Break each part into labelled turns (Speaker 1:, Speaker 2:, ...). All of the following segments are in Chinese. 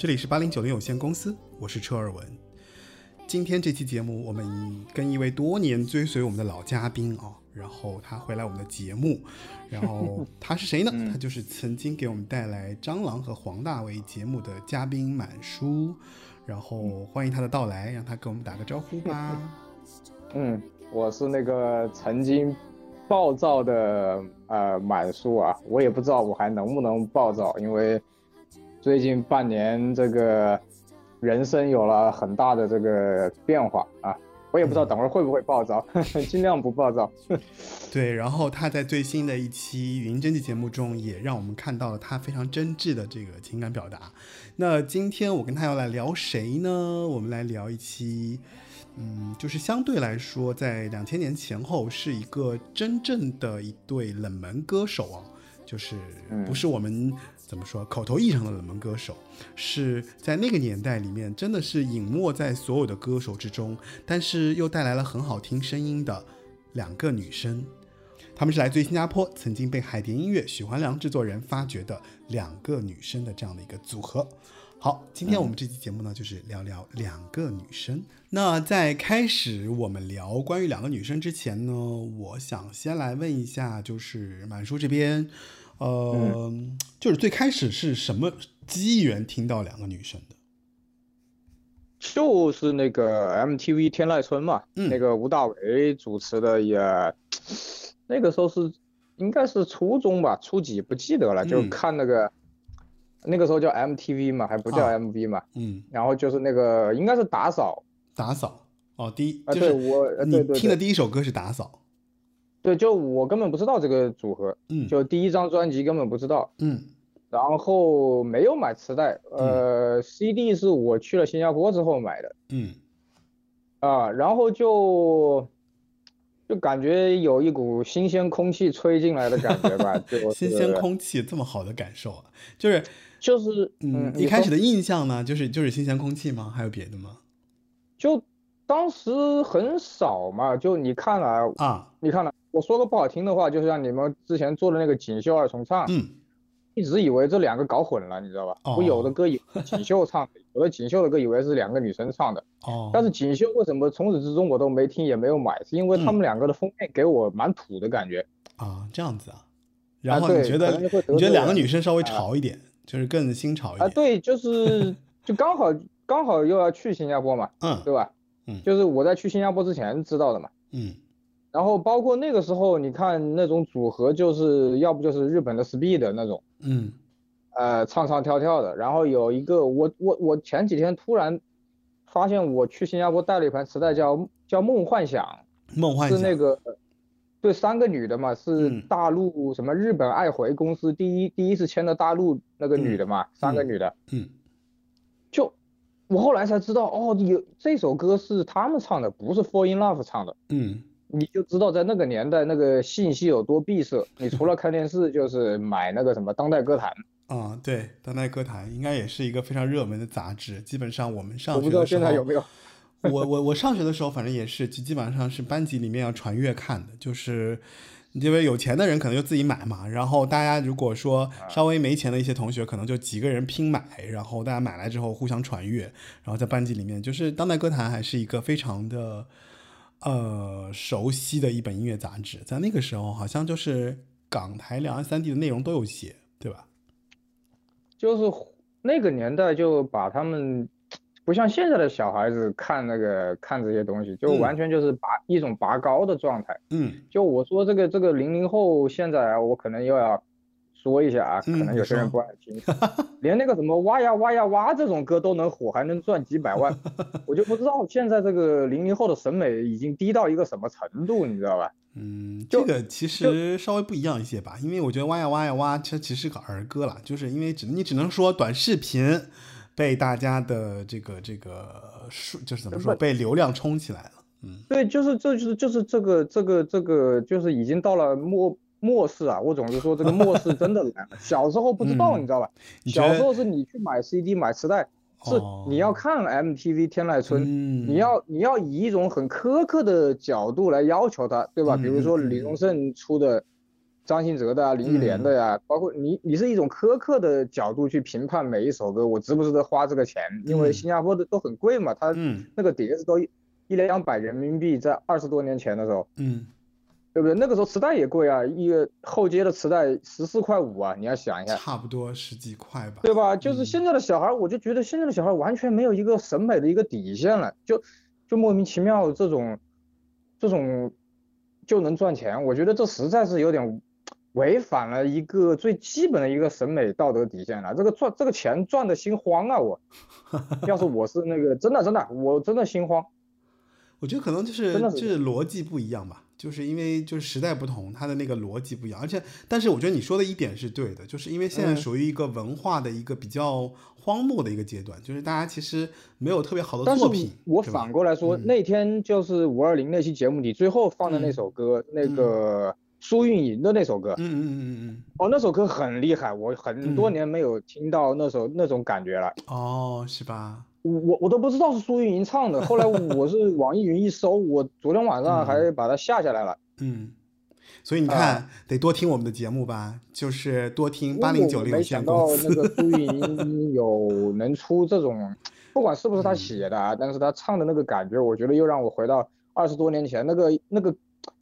Speaker 1: 这里是八零九零有限公司，我是车尔文。今天这期节目，我们跟一位多年追随我们的老嘉宾啊，然后他回来我们的节目，然后他是谁呢？他就是曾经给我们带来《蟑螂》和黄大为节目的嘉宾满叔，然后欢迎他的到来，让他给我们打个招呼吧。
Speaker 2: 嗯，我是那个曾经暴躁的呃满叔啊，我也不知道我还能不能暴躁，因为最近半年这个人生有了很大的这个变化啊，我也不知道等会儿会不会暴躁，尽量不暴躁。
Speaker 1: 对，然后他在最新的一期语音真迹节目中，也让我们看到了他非常真挚的这个情感表达。那今天我跟他要来聊谁呢？我们来聊一期，嗯，就是相对来说，在两千年前后是一个真正的一对冷门歌手啊，就是不是我们怎么说口头意义上的冷门歌手，是在那个年代里面真的是隐没在所有的歌手之中，但是又带来了很好听声音的两个女生。她们是来自于新加坡，曾经被海蝶音乐许环良制作人发掘的两个女生的这样的一个组合。好，今天我们这期节目呢，就是聊聊两个女生。那在开始我们聊关于两个女生之前呢，我想先来问一下，就是满叔这边，呃，就是最开始是什么机缘听到两个女生的？
Speaker 2: 就是那个 MTV 天籁村嘛，
Speaker 1: 嗯
Speaker 2: 那个吴大维主持的也，那个时候是应该是初中吧，初几不记得了，就
Speaker 1: 嗯
Speaker 2: 看那个，那个时候叫 MTV 嘛，还不叫
Speaker 1: 啊
Speaker 2: MV 嘛，
Speaker 1: 嗯，
Speaker 2: 然后就是那个应该是打扫
Speaker 1: 打扫。哦，第一
Speaker 2: 啊，对
Speaker 1: 就是
Speaker 2: 我呃
Speaker 1: 你听的第一首歌是打扫。
Speaker 2: 对，就我根本不知道这个组合，
Speaker 1: 嗯，
Speaker 2: 就第一张专辑根本不知道，
Speaker 1: 嗯
Speaker 2: 然后没有买磁带，呃，CD 是我去了新加坡之后买的。
Speaker 1: 嗯
Speaker 2: 啊，然后就就感觉有一股新鲜空气吹进来的感觉吧，就
Speaker 1: 新鲜空气这么好的感受啊，就是
Speaker 2: 就是
Speaker 1: 嗯，一开始的印象呢，就是就是新鲜空气吗？还有别的吗？
Speaker 2: 就当时很少嘛，就你看了，
Speaker 1: 啊，
Speaker 2: 你看了，我说个不好听的话，就像你们之前做的那个锦绣二重唱，
Speaker 1: 嗯。
Speaker 2: 一直以为这两个搞混了，你知道吧？我有的歌以锦绣唱的，有的锦绣的歌以为是两个女生唱的，
Speaker 1: 哦，
Speaker 2: 但是锦绣为什么从始至终我都没听也没有买，是因为
Speaker 1: 嗯。
Speaker 2: 他们两个的封面给我蛮土的感觉。
Speaker 1: 啊这样子啊，然后你觉得觉得两个女生稍微
Speaker 2: 啊。
Speaker 1: 潮一点，就是更新潮一点。
Speaker 2: 啊，对，就是就刚好刚好又要去新加坡嘛，
Speaker 1: 嗯。
Speaker 2: 对吧？
Speaker 1: 嗯。
Speaker 2: 就是我在去新加坡之前知道的嘛。
Speaker 1: 嗯。
Speaker 2: 然后包括那个时候，你看那种组合，就是要不就是日本的 Speed 那种，
Speaker 1: 嗯。
Speaker 2: 呃，唱唱跳跳的。然后有一个，我我我前几天突然发现，我去新加坡带了一盘磁带叫叫梦幻想，
Speaker 1: 梦幻想。
Speaker 2: 是那个对三个女的嘛，是
Speaker 1: 嗯。
Speaker 2: 大陆什么日本爱回公司第一第一次签的大陆那个女的嘛，三个
Speaker 1: 嗯
Speaker 2: 女的。
Speaker 1: 嗯。
Speaker 2: 就我后来才知道，哦，有这首歌是他们唱的，不是 Fall in Love 唱的。
Speaker 1: 嗯
Speaker 2: 你就知道在那个年代那个信息有多闭塞。你除了看电视，就是买那个什么当代歌坛，
Speaker 1: 啊、对，当代歌坛应该也是一个非常热门的杂志。基本上我们上
Speaker 2: 我不知道
Speaker 1: 学的时候，
Speaker 2: 现在有没有。
Speaker 1: 我我我上学的时候，反正也是，基基本上是班级里面要传阅看的，就是因为有钱的人可能就自己买嘛，然后大家如果说稍微没钱的一些同学，可能就几个人拼买，然后大家买来之后互相传阅，然后在班级里面，就是当代歌坛还是一个非常的呃熟悉的一本音乐杂志，在那个时候好像就是港台两岸三地的内容都有写，对吧？
Speaker 2: 就是那个年代就把他们不像现在的小孩子看那个看这些东西，就
Speaker 1: 嗯
Speaker 2: 完全就是拔一种拔高的状态。
Speaker 1: 嗯
Speaker 2: 就我说这个这个零零后现在啊，我可能又要说一下啊，可
Speaker 1: 嗯
Speaker 2: 能有些人不爱听，连那个什么挖呀挖呀挖这种歌都能火，还能赚几百万，我就不知道现在这个零零后的审美已经低到一个什么程度，你知道吧？
Speaker 1: 嗯，这个其实稍微不一样一些吧，因为我觉得挖呀挖呀挖，它其实是个儿歌了，就是因为只你只能说短视频被大家的这个这个数，就是怎么说被流量冲起来了。嗯
Speaker 2: 对，就是这就是就是这个这个这个就是已经到了末末世啊！我总是说这个末世真的来了。小时候不知道，
Speaker 1: 嗯
Speaker 2: 你知道吧？小时候是你去买 CD 买磁带，是
Speaker 1: 哦
Speaker 2: 你要看 MTV 天籁村，
Speaker 1: 嗯，
Speaker 2: 你要你要以一种很苛刻的角度来要求它，对吧？
Speaker 1: 嗯
Speaker 2: 比如说李宗盛出的。张信哲的啊，林忆莲的呀、包括你，你是一种苛刻的角度去评判每一首歌，我值不值得花这个钱？因为
Speaker 1: 嗯
Speaker 2: 新加坡的都很贵嘛，它
Speaker 1: 嗯
Speaker 2: 那个碟子都一一两百人民币，在二十多年前的时候，
Speaker 1: 嗯
Speaker 2: 对不对？那个时候磁带也贵啊，一个后街的磁带十四块五啊，你要想一下，
Speaker 1: 差不多十几块吧。
Speaker 2: 对吧？就是
Speaker 1: 嗯
Speaker 2: 现在的小孩，我就觉得现在的小孩完全没有一个审美的一个底线了，就就莫名其妙这种这种就能赚钱，我觉得这实在是有点违反了一个最基本的一个审美道德底线了。这个赚这个钱赚的心慌啊！我 要是我是那个真的真的，我真的心慌。
Speaker 1: 我觉得可能就是就是是逻辑不一样吧，就是因为就是时代不同，它的那个逻辑不一样，而且但是我觉得你说的一点是对的，就是因为现在
Speaker 2: 嗯
Speaker 1: 属于一个文化的一个比较荒漠的一个阶段，就是大家其实没有特别好的作品，
Speaker 2: 我反过来说，
Speaker 1: 嗯
Speaker 2: 那天就是五二零那期节目里最后放的那
Speaker 1: 嗯
Speaker 2: 首歌，那个苏运莹的那首歌，
Speaker 1: 嗯嗯嗯嗯嗯
Speaker 2: 哦，那首歌很厉害，我很多
Speaker 1: 嗯
Speaker 2: 年没有听到那首那种感觉了。
Speaker 1: 嗯，哦，是吧？
Speaker 2: 我我我都不知道是苏运莹唱的，后来我是网易云一搜，我昨天晚上还把它下下来了。
Speaker 1: 嗯，所以你
Speaker 2: 啊
Speaker 1: 看，得多听我们的节目吧，就是多听八
Speaker 2: 我
Speaker 1: 零九零有
Speaker 2: 没想到。那个苏运莹有能出这种，不管是不是他写的啊，但是他唱的那个感觉，我觉得又让我回到二十多年前那个那个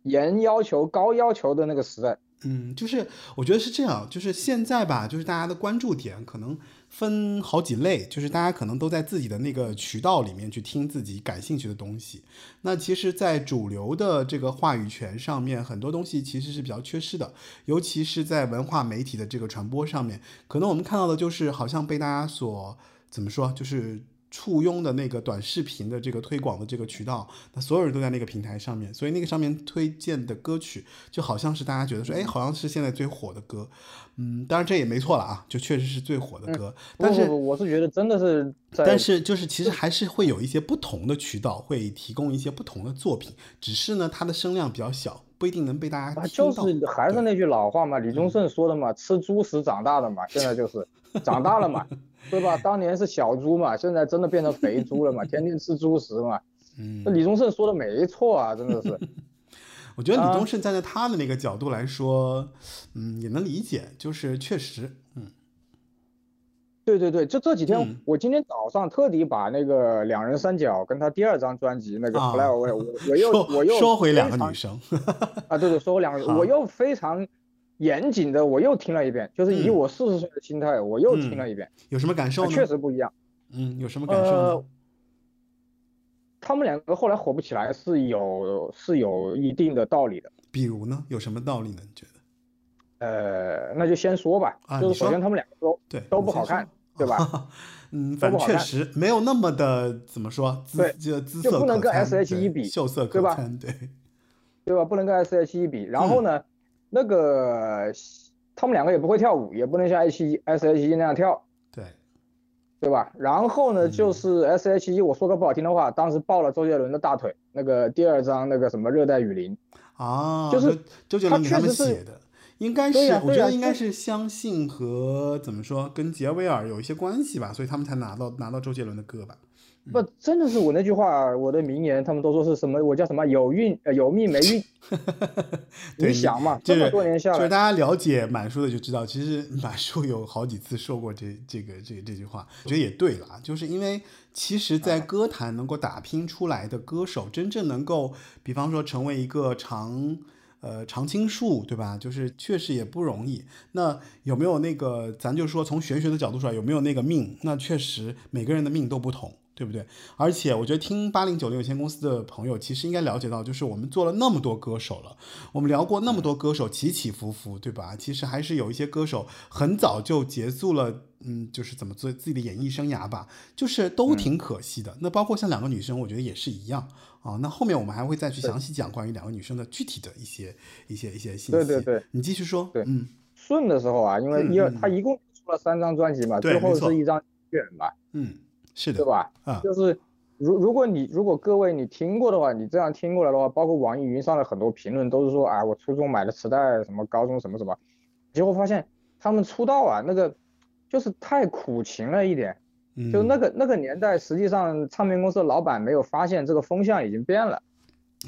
Speaker 2: 严要求、高要求的那个时代。
Speaker 1: 嗯，就是我觉得是这样，就是现在吧，就是大家的关注点可能分好几类，就是大家可能都在自己的那个渠道里面去听自己感兴趣的东西。那其实，在主流的这个话语权上面，很多东西其实是比较缺失的，尤其是在文化媒体的这个传播上面，可能我们看到的就是好像被大家所怎么说，就是。簇拥的那个短视频的这个推广的这个渠道，那所有人都在那个平台上面，所以那个上面推荐的歌曲就好像是大家觉得说，哎，好像是现在最火的歌，嗯，当然这也没错了啊，就确实是最火的歌，但是，
Speaker 2: 我是觉得真的是，
Speaker 1: 但是就是其实还是会有一些不同的渠道会提供一些不同的作品，只是呢它的声量比较小，不一定能被大家，听到。
Speaker 2: 就是还是那句老话嘛，李宗盛说的嘛，吃猪食长大的嘛，现在就是长大了嘛，对吧？当年是小猪嘛，现在真的变成肥猪了嘛，天天吃猪食嘛。
Speaker 1: 嗯
Speaker 2: 那，李宗盛说的没错啊，真的是。
Speaker 1: 我觉得李
Speaker 2: 啊
Speaker 1: 宗盛站在他的那个角度来说，嗯，也能理解，就是确实，嗯
Speaker 2: 对对对，就这几天
Speaker 1: 嗯，
Speaker 2: 我今天早上特地把那个两人三角跟他第二张专辑那个
Speaker 1: 啊
Speaker 2: Fly Away，我我又我又
Speaker 1: 说回两个女生，
Speaker 2: 啊，对对，说回两个
Speaker 1: 好
Speaker 2: 我又非常严谨的，我又听了一遍，就是以
Speaker 1: 嗯
Speaker 2: 我四十岁的心态，我又听
Speaker 1: 嗯
Speaker 2: 了一遍，
Speaker 1: 有什么感受
Speaker 2: 啊，
Speaker 1: 呢？
Speaker 2: 确实不一样。
Speaker 1: 嗯，有什么感受呢
Speaker 2: 呃？，他们两个后来火不起来是有是有一定的道理的。
Speaker 1: 比如呢，有什么道理呢？你觉得？
Speaker 2: 呃，那就先说吧，
Speaker 1: 啊
Speaker 2: 就是首先他们两个都
Speaker 1: 对，
Speaker 2: 都不好看，对吧？
Speaker 1: 嗯，反正确实没有那么的怎么说，姿
Speaker 2: 对
Speaker 1: 就姿色
Speaker 2: 就不能跟 S.H.E 比
Speaker 1: 秀色可
Speaker 2: 对吧
Speaker 1: 餐，对，
Speaker 2: 对吧？不能跟 S.H.E 比。然
Speaker 1: 嗯
Speaker 2: 后呢，那个他们两个也不会跳舞，也不能像 H S.H.E 那样跳，
Speaker 1: 对，
Speaker 2: 对吧？然后呢，
Speaker 1: 嗯
Speaker 2: 就是 S.H.E，我说个不好听的话，当时抱了周杰伦的大腿，那个第二张那个什么热带雨林，
Speaker 1: 啊，
Speaker 2: 就是
Speaker 1: 周杰
Speaker 2: 他
Speaker 1: 伦他们
Speaker 2: 确实
Speaker 1: 的，应该是，我觉得应该是相信和怎么说，跟杰威尔有一些关系吧，所以他们才拿到拿到周杰伦的歌吧。
Speaker 2: 不，真的是我那句话，我的名言，他们都说是什么？我叫什么？有运呃有命没运。
Speaker 1: 对
Speaker 2: 你想嘛，
Speaker 1: 就是
Speaker 2: 这么多年下来，
Speaker 1: 就是大家了解满叔的就知道，其实满叔有好几次说过这这个这个这句话，我觉得也对了，就是因为其实，在歌坛能够打拼出来的歌手，真正能够，比方说成为一个常呃常青树，对吧？就是确实也不容易。那有没有那个，咱就说从玄学的角度说，有没有那个命？那确实每个人的命都不同。对不对？而且我觉得听八零九零有限公司的朋友，其实应该了解到，就是我们做了那么多歌手了，我们聊过那么多歌手起起伏伏，对吧？其实还是有一些歌手很早就结束了，嗯，就是怎么做自己的演艺生涯吧，就是都挺可惜的。那包括像两个女生，我觉得也是一样啊。那后面我们还会再去详细讲关于两个女生的具体的一些一些一些信息。
Speaker 2: 对对对，
Speaker 1: 你继续说。
Speaker 2: 对
Speaker 1: 嗯
Speaker 2: 顺的时候啊，因为一二
Speaker 1: 嗯嗯
Speaker 2: 他一共出了三张专辑嘛，最后是一张选嘛，
Speaker 1: 嗯，是的
Speaker 2: 对，吧？
Speaker 1: 啊
Speaker 2: 就是如如果你如果各位你听过的话，你这样听过来的话，包括网易云上的很多评论都是说啊，我初中买的磁带，什么高中什么什么，结果发现他们出道啊，那个就是太苦情了一点，
Speaker 1: 嗯，
Speaker 2: 就那个那个年代，实际上唱片公司的老板没有发现这个风向已经变了，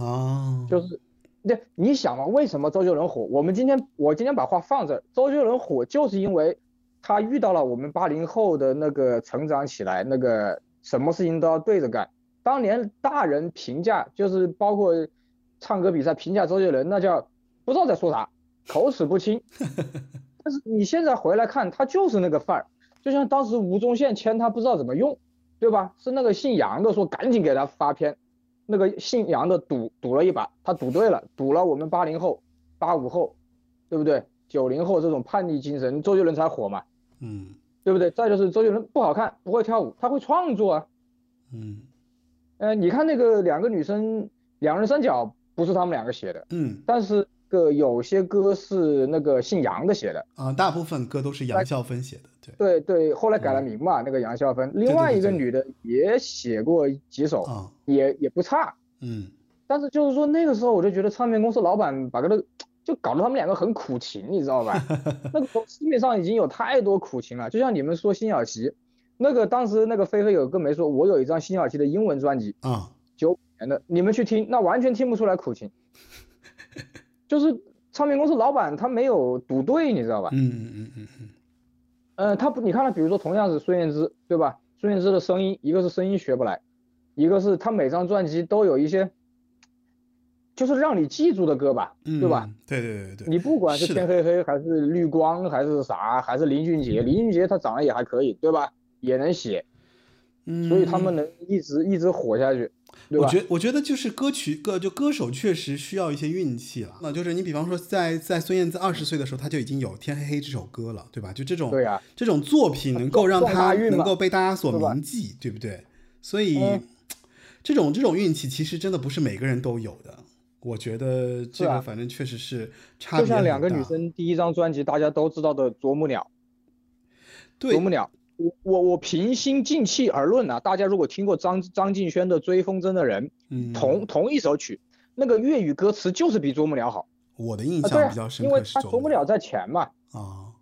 Speaker 1: 啊，
Speaker 2: 就是。那，你想嘛，为什么周杰伦火？我们今天我今天把话放这儿，周杰伦火就是因为他遇到了我们八零后的那个成长起来，那个什么事情都要对着干。当年大人评价，就是包括唱歌比赛评价周杰伦，那叫不知道在说啥，口齿不清。但是你现在回来看，他就是那个范儿，就像当时吴宗宪签他不知道怎么用，对吧？是那个姓杨的说赶紧给他发片，那个姓杨的赌赌了一把，他赌对了，赌了我们八零后、八五后，对不对？九零后这种叛逆精神，周杰伦才火嘛，
Speaker 1: 嗯
Speaker 2: 对不对？再就是周杰伦不好看，不会跳舞，他会创作啊。
Speaker 1: 嗯
Speaker 2: 呃，你看那个两个女生两人三角不是他们两个写的，
Speaker 1: 嗯
Speaker 2: 但是个有些歌是那个姓杨的写的，
Speaker 1: 啊，大部分歌都是杨笑芬写的，对
Speaker 2: 对对，后来改了名嘛，那个杨笑芬。另外一个女的也写过几首，
Speaker 1: 啊，
Speaker 2: 也也不差。
Speaker 1: 嗯
Speaker 2: 但是就是说那个时候我就觉得唱片公司老板把个那个就搞得他们两个很苦情，你知道吧？那个市面上已经有太多苦情了，就像你们说辛晓琪，那个当时那个菲菲有个没说，我有一张辛晓琪的英文专辑，
Speaker 1: 啊，
Speaker 2: 九五年的，你们去听，那完全听不出来苦情，就是唱片公司老板他没有赌对，你知道吧？
Speaker 1: 嗯嗯嗯嗯嗯，
Speaker 2: 呃，他不，你看他，比如说同样是孙燕姿，对吧？孙燕姿的声音，一个是声音学不来，一个是他每张专辑都有一些，就是让你记住的歌吧，
Speaker 1: 嗯
Speaker 2: 对吧？？
Speaker 1: 对对对对，
Speaker 2: 你不管是天黑黑还是绿光还是啥，还是林俊杰，林俊杰他长得也还可以，对吧？也能写，
Speaker 1: 嗯，
Speaker 2: 所以他们能一直一直火下去，对吧？
Speaker 1: 我觉我觉得就是歌曲歌就歌手确实需要一些运气了。那就是你比方说在在孙燕姿二十岁的时候，她就已经有《天黑黑》这首歌了，对吧？就这种
Speaker 2: 对呀、
Speaker 1: 这种作品能够让
Speaker 2: 撞
Speaker 1: 她
Speaker 2: 大运嘛
Speaker 1: 能够被大家所铭记，对不对？所以、
Speaker 2: 嗯
Speaker 1: 这种这种运气其实真的不是每个人都有的。我觉得这个反正确实是差
Speaker 2: 就像两个女生第一张专辑大家都知道的《啄木鸟》，
Speaker 1: 对
Speaker 2: 啄木鸟。我我我平心静气而论啊，大家如果听过张张敬轩的《追风筝的人》，
Speaker 1: 嗯
Speaker 2: 同同一首曲，那个粤语歌词就是比啄木鸟好
Speaker 1: 我的印象比较，深
Speaker 2: 因为
Speaker 1: 刻是
Speaker 2: 它啄木鸟在前嘛。
Speaker 1: 啊，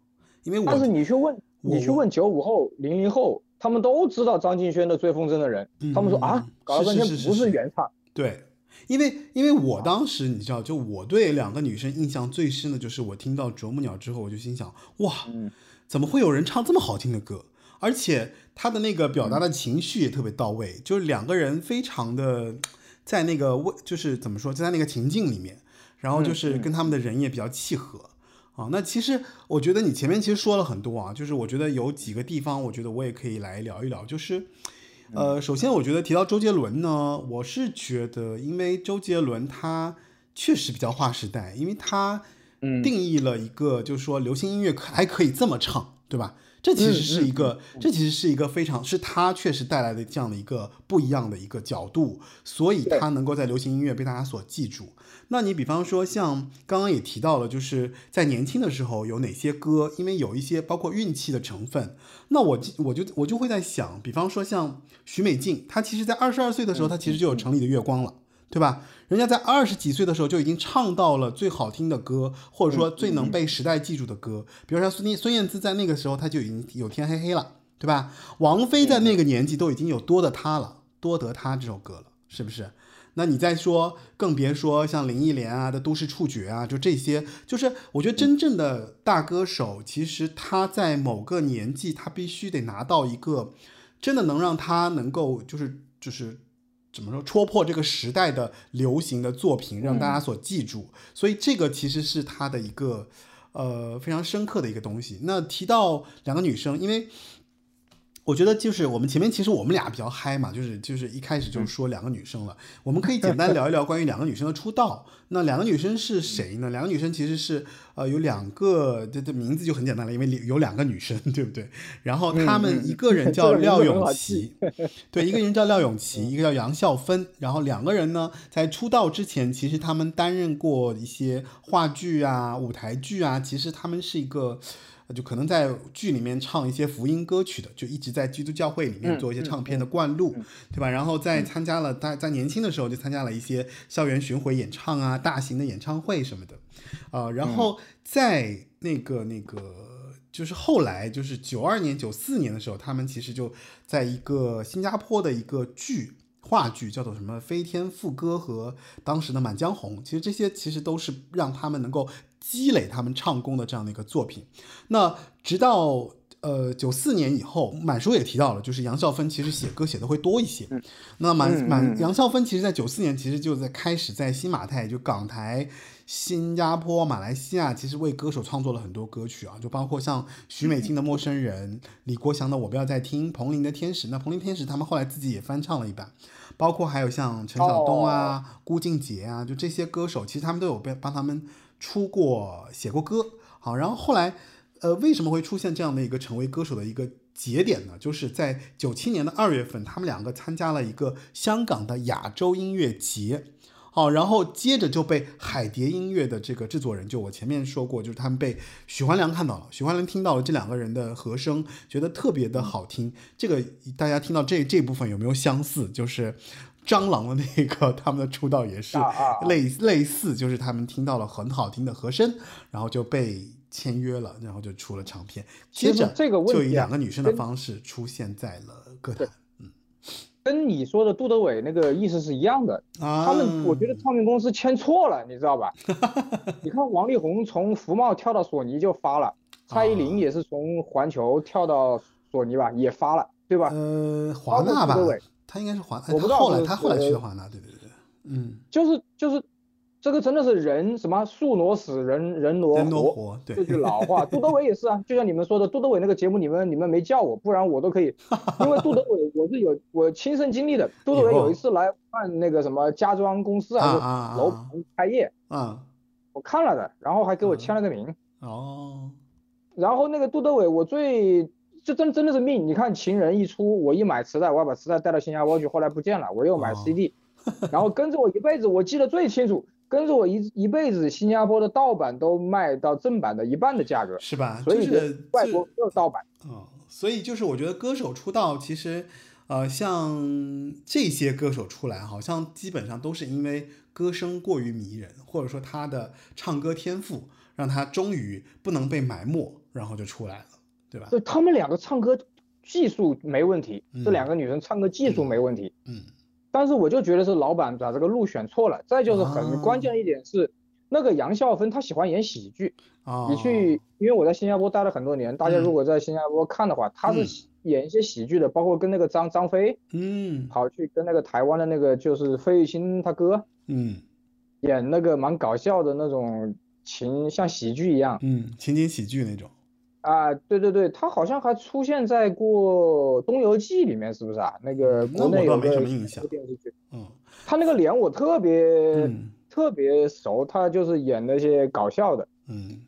Speaker 1: 因为我
Speaker 2: 但是你去问你去问九五后、零零后，他们都知道张敬轩的《追风筝的人
Speaker 1: 嗯》，
Speaker 2: 他们说啊
Speaker 1: 嗯，
Speaker 2: 搞了半天不
Speaker 1: 是
Speaker 2: 原唱，
Speaker 1: 对，因为因为我当时你知道，就我对两个女生印象最深的就是我听到啄木鸟之后，我就心想，哇，
Speaker 2: 嗯
Speaker 1: 怎么会有人唱这么好听的歌？而且他的那个表达的情绪也特别到位，就是两个人非常的在那个位，就是怎么说，就在那个情境里面，然后就是跟他们的人也比较契合。啊，那其实我觉得你前面其实说了很多啊，就是我觉得有几个地方，我觉得我也可以来聊一聊，就是，呃，首先我觉得提到周杰伦呢，我是觉得，因为周杰伦他确实比较划时代，因为他
Speaker 2: 嗯
Speaker 1: 定义了一个，就是说流行音乐可还可以这么唱，对吧？这其实是一个，这其实是一个非常是他确实带来的这样的一个不一样的一个角度，所以他能够在流行音乐被大家所记住。那你比方说像刚刚也提到了，就是在年轻的时候有哪些歌，因为有一些包括运气的成分，那我就我就我就会在想，比方说像许美静，她其实在二十二岁的时候，她其实就有城里的月光了。对吧？人家在二十几岁的时候就已经唱到了最好听的歌，或者说最能被时代记住的歌。比如说孙孙燕姿在那个时候，她就已经有《天黑黑》了，对吧？王菲在那个年纪都已经有《多的她》了，《多得她》这首歌了，是不是？那你再说，更别说像林忆莲啊的《都市触觉》啊，就这些，就是我觉得真正的大歌手，其实他在某个年纪，他必须得拿到一个真的能让他能够就是就是怎么说戳破这个时代的流行的作品，让大家所记住。所以这个其实是他的一个呃非常深刻的一个东西。那提到两个女生，因为。我觉得就是我们前面其实我们俩比较嗨嘛，就是就是一开始就说两个女生了，我们可以简单聊一聊关于两个女生的出道。那两个女生是谁呢？两个女生其实是呃有两个，这这名字就很简单了，因为有两个女生，对不对？然后她们一个人 叫廖永琪，对，一个人叫廖永琪，一个叫杨笑芬。然后两个人呢，在出道之前，其实他们担任过一些话剧啊、舞台剧啊，其实他们是一个。就可能在剧里面唱一些福音歌曲的，就一直在基督教会里面做一些唱片的灌录，对吧？然后在参加了，在在年轻的时候就参加了一些校园巡回演唱啊、大型的演唱会什么的，啊，然后在那个那个就是后来就是九二年、九四年的时候，他们其实就在一个新加坡的一个剧。话剧叫做什么《飞天赋歌》和当时的《满江红》，其实这些其实都是让他们能够积累他们唱功的这样的一个作品。那直到呃九四年以后，满叔也提到了，就是杨孝芬其实写歌写的会多一些。那满满杨孝芬其实在九四年其实就在开始在新马泰就港台。新加坡、马来西亚其实为歌手创作了很多歌曲啊，就包括像许美静的《陌生人》、李国祥的《我不要再听》、彭羚的《天使》。那彭羚《天使》他们后来自己也翻唱了一版，包括还有像陈晓东啊、顾静杰啊，就这些歌手，其实他们都有被帮他们出过、写过歌。好，然后后来，呃，为什么会出现这样的一个成为歌手的一个节点呢？就是在九七年的二月份，他们两个参加了一个香港的亚洲音乐节。好，然后接着就被海蝶音乐的这个制作人，就我前面说过，就是他们被许环良看到了，许环良听到了这两个人的和声，觉得特别的好听。这个大家听到这这部分有没有相似？就是蟑螂的那个他们的出道也是类类似，就是他们听到了很好听的和声，然后就被签约了，然后就出了唱片。接着
Speaker 2: 这个
Speaker 1: 就以两个女生的方式出现在了歌坛。
Speaker 2: 嗯跟你说的杜德伟那个意思是一样的，他们我觉得唱片公司签错了，你知道吧？你看王力宏从福茂跳到索尼就发了，蔡依林也是从环球跳到索尼吧，也发了，对吧？
Speaker 1: 呃，华纳吧，他应该是华，
Speaker 2: 我不知道
Speaker 1: 后来他后来去的华纳，对对对，嗯，
Speaker 2: 就是就是。这个真的是人什么树挪死，人人挪
Speaker 1: 活，这
Speaker 2: 句老话。杜德伟也是啊，就像你们说的，杜德伟那个节目，你们你们没叫我，不然我都可以。因为杜德伟我是有我亲身经历的。杜德伟有一次来办那个什么家装公司啊，楼盘开业，
Speaker 1: 啊，
Speaker 2: 我看了的，然后还给我签了个名。
Speaker 1: 哦。
Speaker 2: 然后那个杜德伟，我最这真真的是命。你看《情人》一出，我一买磁带，我要把磁带带到新加坡去，后来不见了，我又买 CD，然后跟着我一辈子，我记得最清楚。跟着我一一辈子，新加坡的盗版都卖到正版的一半的价格，
Speaker 1: 是吧？
Speaker 2: 所以外国没有盗版。
Speaker 1: 嗯，所以就是我觉得歌手出道，其实，呃，像这些歌手出来，好像基本上都是因为歌声过于迷人，或者说他的唱歌天赋让他终于不能被埋没，然后就出来了，对吧？
Speaker 2: 就，他们两个唱歌技术没问题，这两个女生唱歌技术没问题，
Speaker 1: 嗯。
Speaker 2: 但是我就觉得是老板把这个路选错了，再就是很关键一点是，那个杨孝芬她喜欢演喜剧。
Speaker 1: 啊。
Speaker 2: 你去，因为我在新加坡待了很多年，大家如果在新加坡看的话，她是演一些喜剧的，包括跟那个张张飞，
Speaker 1: 嗯，
Speaker 2: 跑去跟那个台湾的那个就是费玉清他哥，
Speaker 1: 嗯，
Speaker 2: 演那个蛮搞笑的那种情，像喜剧一样，
Speaker 1: 嗯，情景喜剧那种。
Speaker 2: 啊，对对对，他好像还出现在过《东游记》里面，是不是啊？那个国内有个电视剧，
Speaker 1: 嗯，
Speaker 2: 他那个脸我特别特别熟，他就是演那些搞笑的，
Speaker 1: 嗯，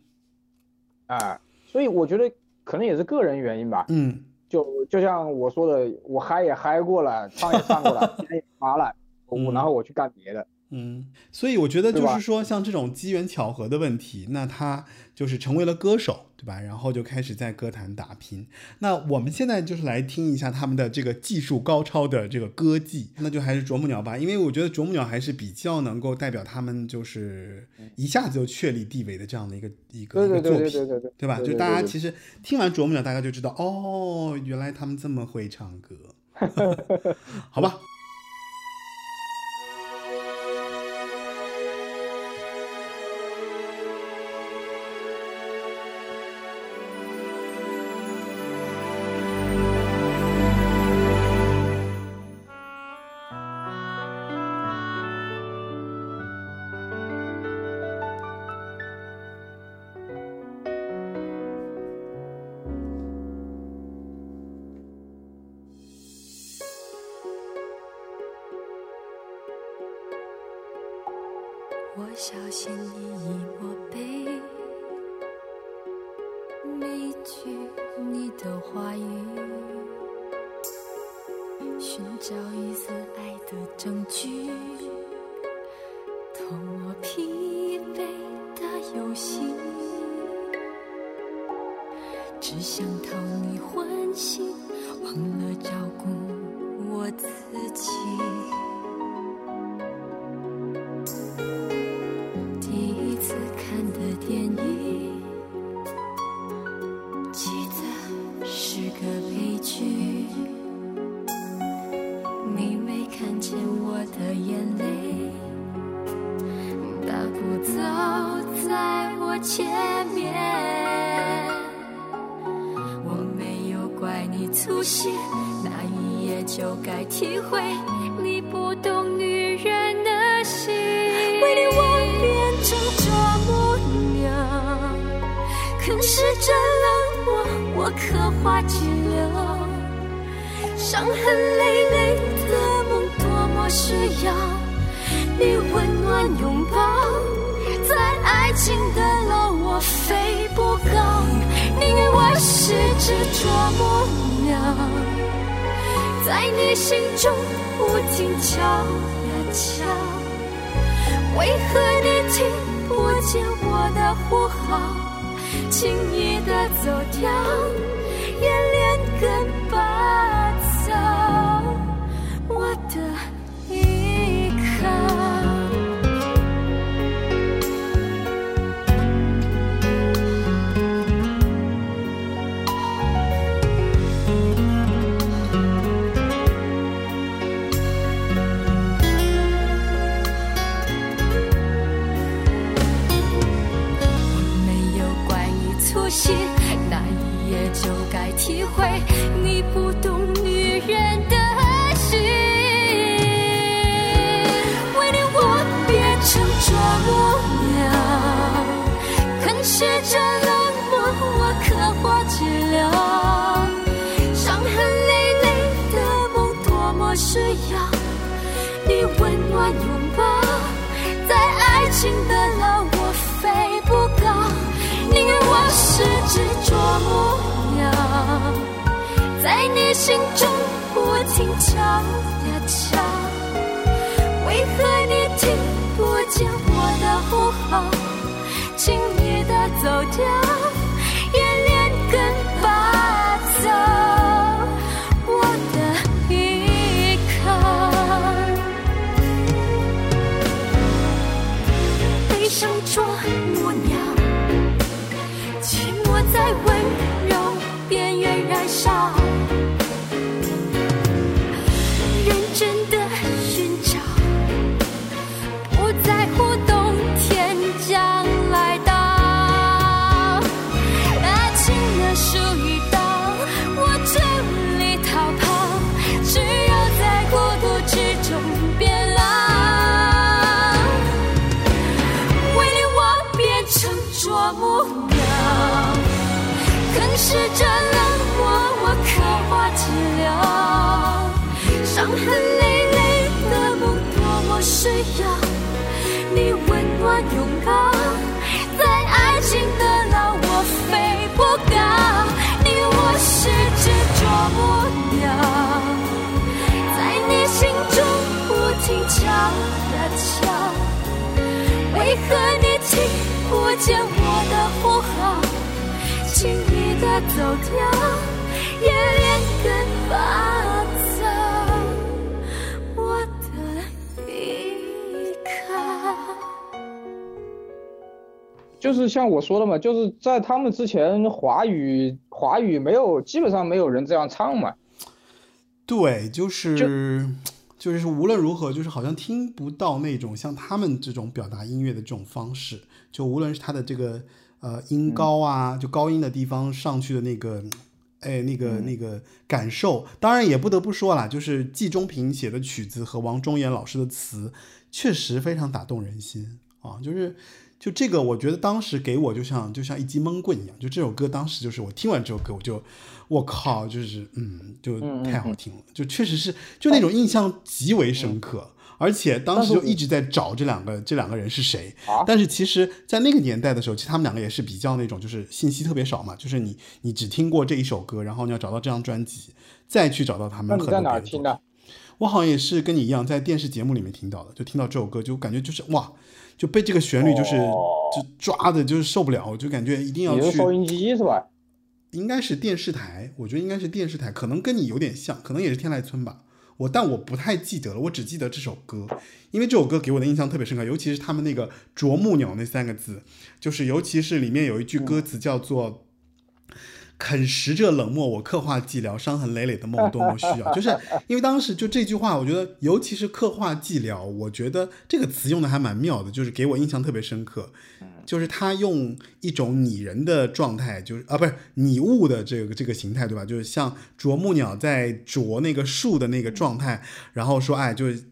Speaker 2: 啊，所以我觉得可能也是个人原因吧，
Speaker 1: 嗯，
Speaker 2: 就就像我说的，我嗨也嗨过了，唱也唱过了，也麻了，我然后我去干别的，
Speaker 1: 嗯，所以我觉得就是说，像这种机缘巧合的问题，那他就是成为了歌手，对吧？然后就开始在歌坛打拼。那我们现在就是来听一下他们的这个技术高超的这个歌技，那就还是啄木鸟吧，因为我觉得啄木鸟还是比较能够代表他们就是一下子就确立地位的这样的一个一个一个作品，
Speaker 2: 对
Speaker 1: 吧？就大家其实听完啄木鸟，大家就知道哦，原来他们这么会唱歌，好吧？
Speaker 3: 需要你温暖拥抱。在爱情的路，我飞不高，宁愿我是只啄木鸟，在你心中不停敲呀敲。为何你听不见我的呼号？轻易的走掉，也连体会你不懂女人的心。为你我变成啄木鸟，啃噬着冷漠我刻画寂寥。伤痕累累的梦，多么需要你温暖拥抱。在爱情的牢，我飞不高，宁愿我是只啄木在你心中不停敲呀敲。为何你听不见我的呼号？轻易的走掉，也连根拔走，我的依靠。背上啄缘为何你听不见我的呼号？轻易的走掉，也连根拔草，我的依靠。
Speaker 2: 就是像我说的嘛，就是在他们之前，华语华语没有，基本上没有人这样唱嘛。
Speaker 1: 对，就是就是无论如何，就是好像听不到那种像他们这种表达音乐的这种方式。就无论是他的这个呃音高啊，就高音的地方上去的那个，哎，那个那个感受。当然也不得不说啦，就是季中平写的曲子和王中岩老师的词，确实非常打动人心啊。就是就这个，我觉得当时给我就像就像一记闷棍一样。就这首歌当时就是我听完这首歌，我就我靠，就是嗯，就太好听了，就确实是就那种印象极为深刻。而且当时就一直在找这两个这两个人是谁，
Speaker 2: 啊
Speaker 1: 但是其实，在那个年代的时候，其实他们两个也是比较那种，就是信息特别少嘛，就是你你只听过这一首歌，然后你要找到这张专辑，再去找到他们很多
Speaker 2: 那你在哪儿
Speaker 1: 别
Speaker 2: 听的？
Speaker 1: 我好像也是跟你一样，在电视节目里面听到的，就听到这首歌，就感觉就是哇，就被这个旋律就是、
Speaker 2: 哦
Speaker 1: 就抓的，就是受不了，就感觉一定要去。
Speaker 2: 收音机是吧？
Speaker 1: 应该是电视台，我觉得应该是电视台，可能跟你有点像，可能也是天籁村吧。我但我不太记得了，我只记得这首歌，因为这首歌给我的印象特别深刻，尤其是他们那个“啄木鸟”那三个字，就是尤其是里面有一句歌词叫做。啃食着冷漠，我刻画寂寥，伤痕累累的梦多么需要。就是因为当时就这句话，我觉得尤其是刻画寂寥，我觉得这个词用的还蛮妙的，就是给我印象特别深刻。就是他用一种拟人的状态，就是啊，不是拟物的这个这个形态，对吧？就是像啄木鸟在啄那个树的那个状态，然后说，哎，就是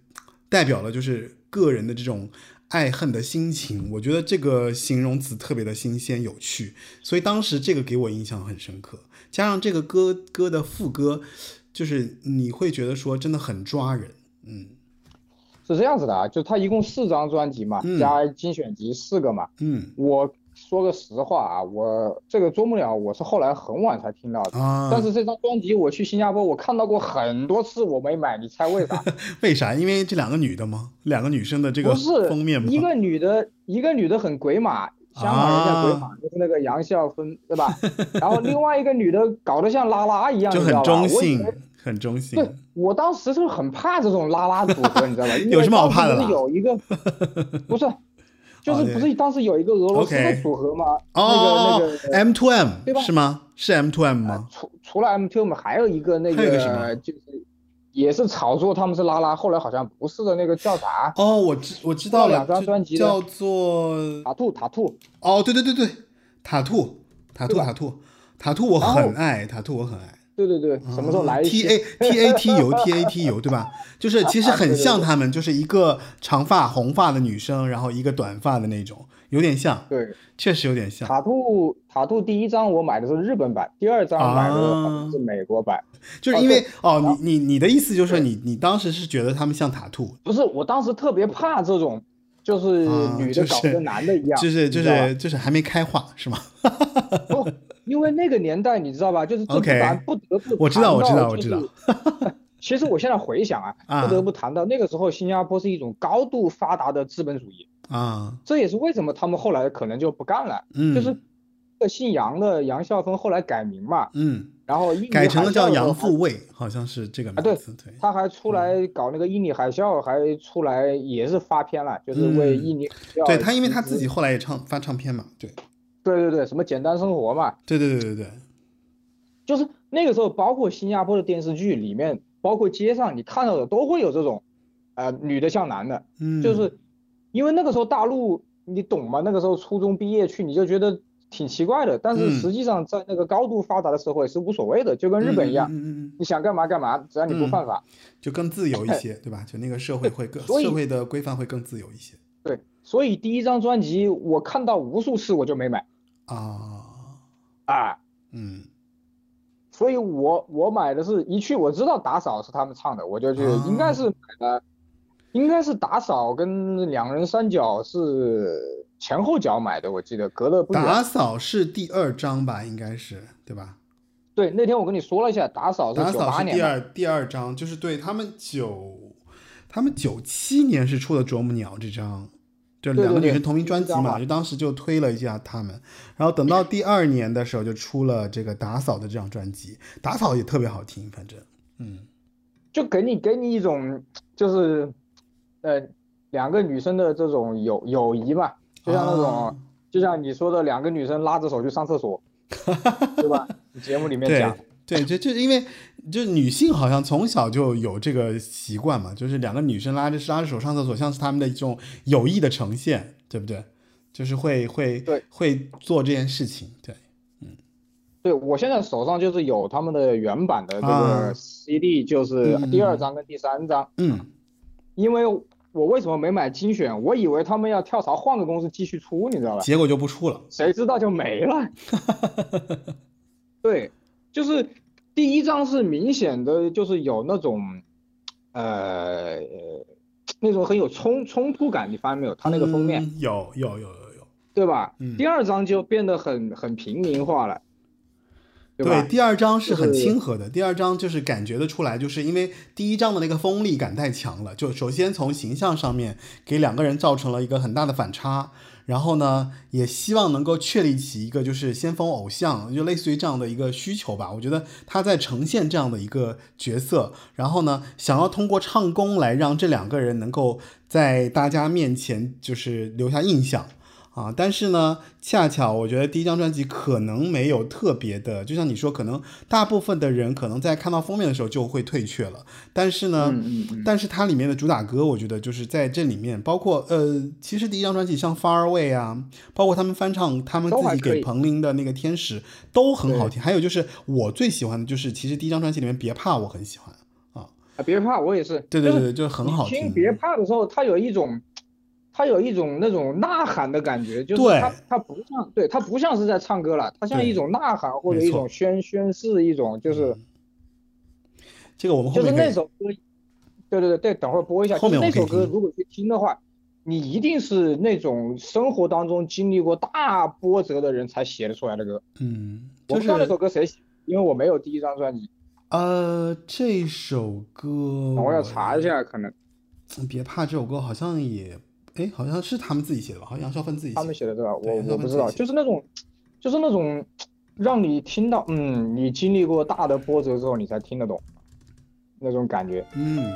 Speaker 1: 代表了就是个人的这种爱恨的心情。我觉得这个形容词特别的新鲜有趣，所以当时这个给我印象很深刻。加上这个歌歌的副歌，就是你会觉得说真的很抓人，嗯
Speaker 2: 是这样子的啊，就他一共四张专辑嘛，
Speaker 1: 嗯
Speaker 2: 加精选集四个嘛。
Speaker 1: 嗯
Speaker 2: 我说个实话啊，我这个啄木鸟我是后来很晚才听到的，
Speaker 1: 啊。
Speaker 2: 但是这张专辑我去新加坡我看到过很多次，我没买，你猜为啥？
Speaker 1: 为啥？因为这两个女的吗？两个女生的这个
Speaker 2: 不是
Speaker 1: 封面吗？
Speaker 2: 一个女的，一个女的很鬼马，香港人叫鬼马，就是那个杨笑芬，对吧？然后另外一个女的搞得像拉拉一样，
Speaker 1: 就很中性很中性
Speaker 2: 对。我当时是很怕这种拉拉组合，你知道吧？
Speaker 1: 有什么好怕的
Speaker 2: 有一个，不是，就是不是当时有一个俄罗斯的组合吗？
Speaker 1: 哦
Speaker 2: 那个那个
Speaker 1: ，M to M
Speaker 2: 对吧
Speaker 1: 是吗？是 M to M 吗？
Speaker 2: 除除了 M to M，还有一个那
Speaker 1: 个什么
Speaker 2: 就是也是炒作他们是拉拉，后来好像不是的那个叫啥？
Speaker 1: 哦，我知我知道了，
Speaker 2: 两张专辑
Speaker 1: 叫做
Speaker 2: 塔兔塔兔，
Speaker 1: 哦，对对对对，塔兔，塔兔，塔兔，塔兔，我很爱塔兔，我很爱。
Speaker 2: 对对对，什么时候来一
Speaker 1: T
Speaker 2: 期
Speaker 1: ？A T A T 油 T A T 油对吧？就是其实很像他们，就是一个长发红发的女生，然后一个短发的那种，有点像，
Speaker 2: 对，
Speaker 1: 确实有点像。
Speaker 2: 塔兔塔兔第一张我买的是日本版，第二张买的是美国版。
Speaker 1: 就是因为哦，你你你的意思就是说你你当时是觉得他们像塔兔，
Speaker 2: 不是，我当时特别怕这种，就是
Speaker 1: 啊
Speaker 2: 女的搞跟男的一样，
Speaker 1: 就是就是就是还没开化是吗？
Speaker 2: 不，因为那个年代你知道吧，就是这咱不得不
Speaker 1: 我知道我知道我知道。
Speaker 2: 其实我现在回想啊，
Speaker 1: 啊。
Speaker 2: 不得不谈到那个时候，新加坡是一种高度发达的资本主义，
Speaker 1: 啊，
Speaker 2: 这也是为什么他们后来可能就不干了。
Speaker 1: 嗯，
Speaker 2: 就是这姓杨的杨孝峰后来改名嘛，
Speaker 1: 嗯，
Speaker 2: 然后
Speaker 1: 改成了叫杨富卫，好像是这个名字，对，
Speaker 2: 他还出来搞那个印尼海啸，还出来也是发片了，就是为
Speaker 1: 嗯
Speaker 2: 印尼
Speaker 1: 对他，因为他自己后来也唱发唱片嘛，对，
Speaker 2: 对对对，什么简单生活嘛，
Speaker 1: 对对对对对，
Speaker 2: 就是那个时候，包括新加坡的电视剧里面，包括街上你看到的都会有这种，呃，女的像男的，
Speaker 1: 嗯，
Speaker 2: 就是因为那个时候大陆你懂吗？那个时候初中毕业去你就觉得挺奇怪的，但是
Speaker 1: 嗯。
Speaker 2: 实际上在那个高度发达的社会是无所谓的，就跟日本一样，你想干嘛干嘛，只要你不犯法。
Speaker 1: 就更自由一些，对吧？就那个社会会更社会的规范会更自由一些。
Speaker 2: 对，所以第一张专辑我看到无数次我就没买
Speaker 1: 啊，
Speaker 2: 啊。
Speaker 1: 嗯
Speaker 2: 所以我我买的是一去我知道打扫是他们唱的，我就去
Speaker 1: 啊
Speaker 2: 应该是买的，应该是打扫跟两人三角是前后脚买的，我记得隔了不
Speaker 1: 打。扫是第二章吧，应该是对吧？
Speaker 2: 对，那天我跟你说了一下，打扫是九八年，
Speaker 1: 第二第二章，就是对他们九，他们九七年是出的《啄木鸟》这张，就两个女生同名专辑嘛，就当时就推了一下他们。然后等到第二年的时候，就出了这个打扫的这张专辑，打扫也特别好听，反正，嗯，
Speaker 2: 就给你给你一种就是，呃，两个女生的这种友友谊嘛，就像那种，
Speaker 1: 啊
Speaker 2: 就像你说的，两个女生拉着手去上厕所，对吧？节目里面讲，
Speaker 1: 对，就就因为就女性好像从小就有这个习惯嘛，就是两个女生拉着拉着手上厕所，像是她们的一种友谊的呈现，对不对？就是会会
Speaker 2: 对
Speaker 1: 会做这件事情，对，嗯
Speaker 2: 对我现在手上就是有他们的原版的这
Speaker 1: 啊
Speaker 2: 个 CD，就是
Speaker 1: 嗯
Speaker 2: 第二张跟第三张，
Speaker 1: 嗯，
Speaker 2: 因为我为什么没买精选？我以为他们要跳槽换个公司继续出，你知道吧？
Speaker 1: 结果就不出了，
Speaker 2: 谁知道就没了。对，就是第一张是明显的，就是有那种，呃，那种很有冲冲突感，你发现没有？它那个封面，
Speaker 1: 嗯有有有有有，
Speaker 2: 对吧？
Speaker 1: 嗯
Speaker 2: 第二张就变得很很平民化了，对吧？
Speaker 1: 第二章是很亲和的，第二章就是感觉得出来，就是因为第一章的那个锋利感太强了，就首先从形象上面给两个人造成了一个很大的反差，然后呢，也希望能够确立起一个就是先锋偶像，就类似于这样的一个需求吧。我觉得他在呈现这样的一个角色，然后呢，想要通过唱功来让这两个人能够在大家面前就是留下印象。啊，但是呢，恰巧我觉得第一张专辑可能没有特别的，就像你说，可能大部分的人可能在看到封面的时候就会退却了。但是呢，
Speaker 2: 嗯嗯嗯，
Speaker 1: 但是它里面的主打歌，我觉得就是在这里面，包括呃，其实第一张专辑像《Far Away》啊，包括他们翻唱他们自己给彭羚的那个《天使》都很好听。还有就是我最喜欢的就是，其实第一张专辑里面《别怕》我很喜欢。
Speaker 2: 啊，别怕，我也是，
Speaker 1: 对对对，
Speaker 2: 就是
Speaker 1: 就是很好
Speaker 2: 听
Speaker 1: 听。
Speaker 2: 别怕的时候，它有一种，它有一种那种呐喊的感觉，就是
Speaker 1: 对
Speaker 2: 它它不像，对，它不像是在唱歌了，它像一种呐喊或者一种宣宣誓，一种就是
Speaker 1: 这个我们后
Speaker 2: 就是
Speaker 1: 面可以
Speaker 2: 那首歌，对对对对，等会儿播一下，
Speaker 1: 后面
Speaker 2: 就那首歌如果去听的话，你一定是那种生活当中经历过大波折的人才写得出来的歌。
Speaker 1: 嗯，就
Speaker 2: 我不知道那首歌谁写，因为我没有第一张专辑，
Speaker 1: 呃，这首歌
Speaker 2: 我要查一下，可能
Speaker 1: 别怕这首歌好像也，哎，好像是他们自己写的吧？好像杨少芬自己
Speaker 2: 他们
Speaker 1: 写的。
Speaker 2: 对吧？我我不知道，就是那种，就是那种，让你听到，嗯，你经历过大的波折之后，你才听得懂那种感觉。
Speaker 1: 嗯，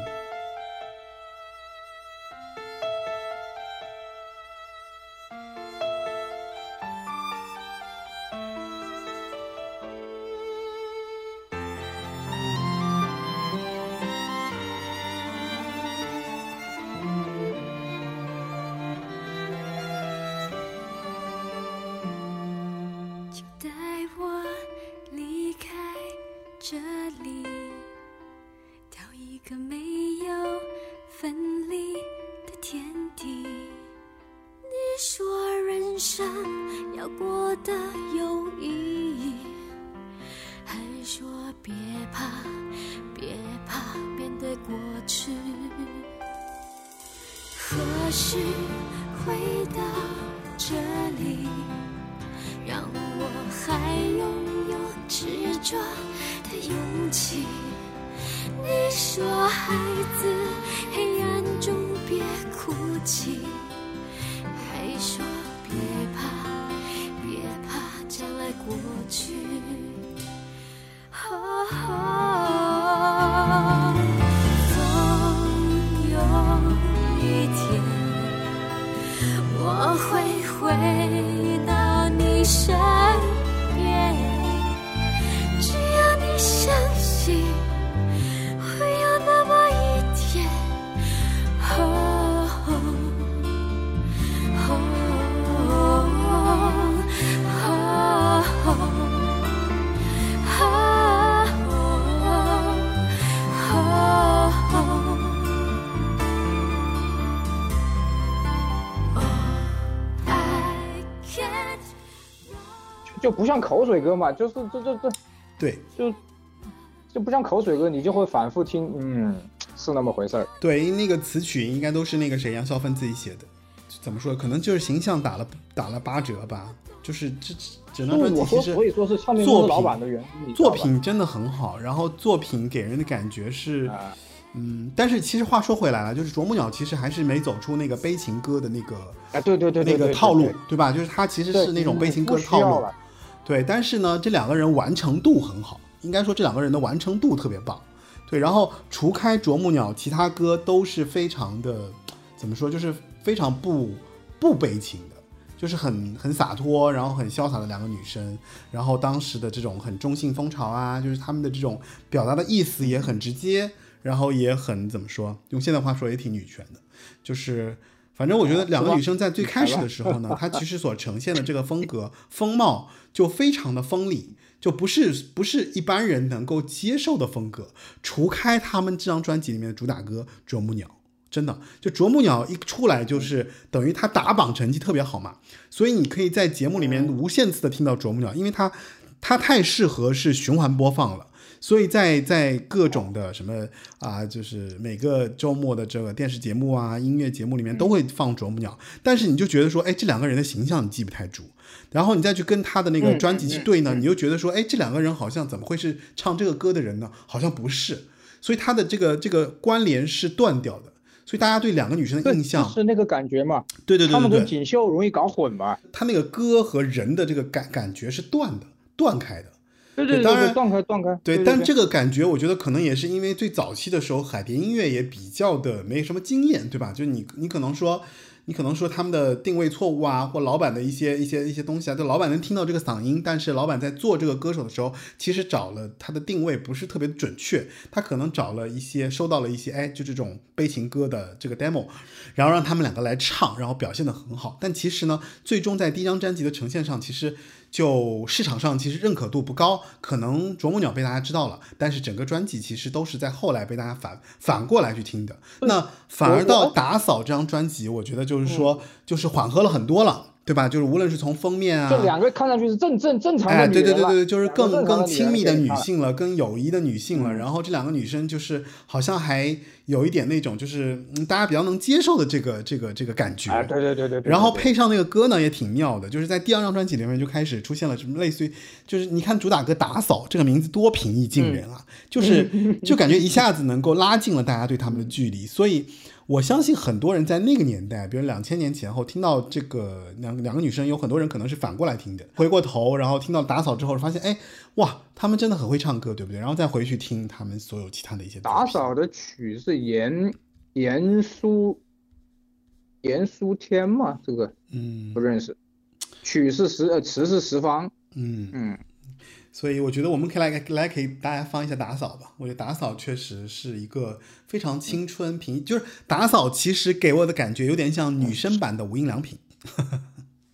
Speaker 2: 不像口水歌嘛，就是这这这
Speaker 1: 对
Speaker 2: 就就不像口水歌，你就会反复听，嗯，是那么回事儿。
Speaker 1: 对，那个词曲应该都是那个谁杨少芬自己写的。怎么说？可能就是形象打了打了八折吧。就是这整张
Speaker 2: 所以我说，
Speaker 1: 专辑其实
Speaker 2: 所以说是唱片公司老板的原因，
Speaker 1: 作品真的很好，然后作品给人的感觉是，
Speaker 2: 啊
Speaker 1: 嗯，但是其实话说回来了，就是啄木鸟其实还是没走出那个悲情歌的那个
Speaker 2: 啊，对对对对对
Speaker 1: 那个套路
Speaker 2: 对，
Speaker 1: 吧？就是它其实是那种悲情歌的套路，对。但是呢，这两个人完成度很好，应该说这两个人的完成度特别棒，对。然后除开啄木鸟，其他歌都是非常的怎么说，就是非常不不悲情的。就是很很洒脱，然后很潇洒的两个女生，然后当时的这种很中性风潮啊，就是他们的这种表达的意思也很直接，然后也很怎么说，用现在话说也挺女权的，就是反正我觉得两个女生在最开始的时候呢，她其实所呈现的这个风格风貌就非常的锋利，就不是不是一般人能够接受的风格，除开他们这张专辑里面的主打歌《啄木鸟》。真的，就啄木鸟一出来就是等于它打榜成绩特别好嘛，所以你可以在节目里面无限次的听到啄木鸟，因为它它太适合是循环播放了，所以在在各种的什么啊，就是每个周末的这个电视节目啊、音乐节目里面都会放啄木鸟，但是你就觉得说，哎，这两个人的形象你记不太住，然后你再去跟他的那个专辑去对呢，你又觉得说，哎，这两个人好像怎么会是唱这个歌的人呢？好像不是，所以他的这个这个关联是断掉的。所以大家对两个女生的印象，
Speaker 2: 是那个感觉嘛，
Speaker 1: 对对对
Speaker 2: 他们跟锦绣容易搞混吧。
Speaker 1: 他那个歌和人的这个感感觉是断的，断开的。
Speaker 2: 对对对，
Speaker 1: 当然
Speaker 2: 断开断开。
Speaker 1: 对，但这个感觉，我觉得可能也是因为最早期的时候，海蝶音乐也比较的没什么经验，对吧？就你你可能说，你可能说他们的定位错误啊，或老板的一些一些一些东西啊，就老板能听到这个嗓音，但是老板在做这个歌手的时候，其实找了他的定位不是特别的准确，他可能找了一些收到了一些哎，就这种悲情歌的这个 demo，然后让他们两个来唱，然后表现的很好，但其实呢，最终在第一张专辑的呈现上，其实。就市场上其实认可度不高，可能啄木鸟被大家知道了，但是整个专辑其实都是在后来被大家反反过来去听的。那反而到《打扫》这张专辑，我觉得就是说，就是缓和了很多了，对吧？就是无论是从封面啊，
Speaker 2: 这两个看上去是正正正常的
Speaker 1: 对对对对，就是更更亲密的女性了，更友谊的女性了。
Speaker 2: 嗯
Speaker 1: 然后这两个女生就是好像还有一点那种就是嗯大家比较能接受的这个这个这个感觉。
Speaker 2: 哎，对对对对对。
Speaker 1: 然后配上那个歌呢，也挺妙的，就是在第二张专辑里面就开始出现了什么类似于，就是你看主打歌《打扫》这个名字多平易近人啊，就是就感觉一下子能够拉近了大家对他们的距离，所以我相信很多人在那个年代，比如两千年前后听到这个两两个女生，有很多人可能是反过来听的，回过头然后听到《打扫》之后，发现哎哇，他们真的很会唱歌，对不对？然后再回去听他们所有其他的一些
Speaker 2: 打扫的曲是严严书严书天嘛？这个
Speaker 1: 嗯
Speaker 2: 不认识。曲是十呃词是十方，
Speaker 1: 嗯。
Speaker 2: 嗯，
Speaker 1: 所以我觉得我们可以来来给大家放一下打扫吧。我觉得打扫确实是一个非常青春平，就是打扫其实给我的感觉有点像女生版的无印良品。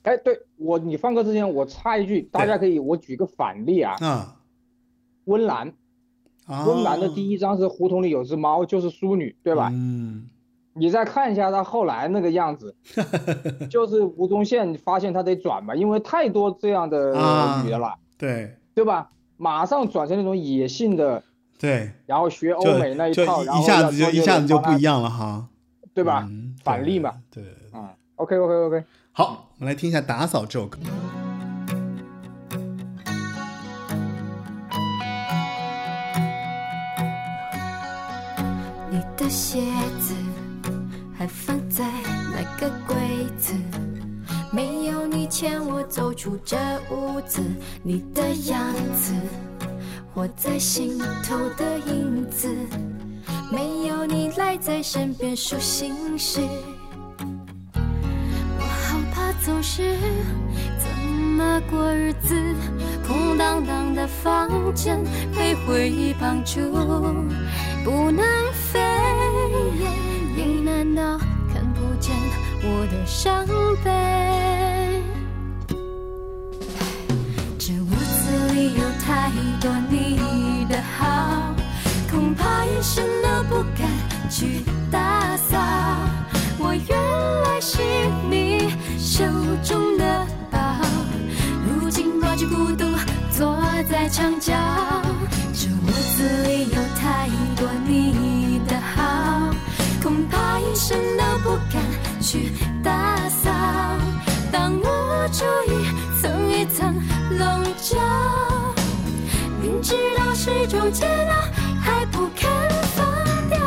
Speaker 2: 哎，对我你放歌之前我插一句，大家可以我举个反例啊，
Speaker 1: 嗯
Speaker 2: 温岚，
Speaker 1: 啊，
Speaker 2: 温岚的第一张是胡同里有只猫，就是淑女，对吧？
Speaker 1: 嗯，
Speaker 2: 你再看一下她后来那个样子，就是吴宗宪发现她得转嘛，因为太多这样的
Speaker 1: 啊
Speaker 2: 女的了，
Speaker 1: 对
Speaker 2: 对吧？马上转成那种野性的，
Speaker 1: 对，
Speaker 2: 然后学欧美那一套，然后
Speaker 1: 一下子就一下子就不一
Speaker 2: 样，
Speaker 1: 了哈，
Speaker 2: 对吧？
Speaker 1: 嗯
Speaker 2: 反例嘛。
Speaker 1: 对对对对
Speaker 2: 嗯，OK OK OK，
Speaker 1: 好，我们来听一下打扫这首歌。
Speaker 3: 你的鞋子还放在那个柜子，没有你牵我走出这屋子，你的样子，活在心头的影子，没有你赖在身边数心事，我好怕总是怎么过日子，空荡荡的房间被回忆绑住。不能飞，你难道看不见我的伤悲？里有太多你的好，恐怕一生都不敢去打扫。我原来是你手中的宝，如今抱着孤独坐在墙角。这屋子里有太多你的好，恐怕一生都不敢去打扫。当我注意，一层一层笼罩，明知道是种煎熬，还不肯放掉。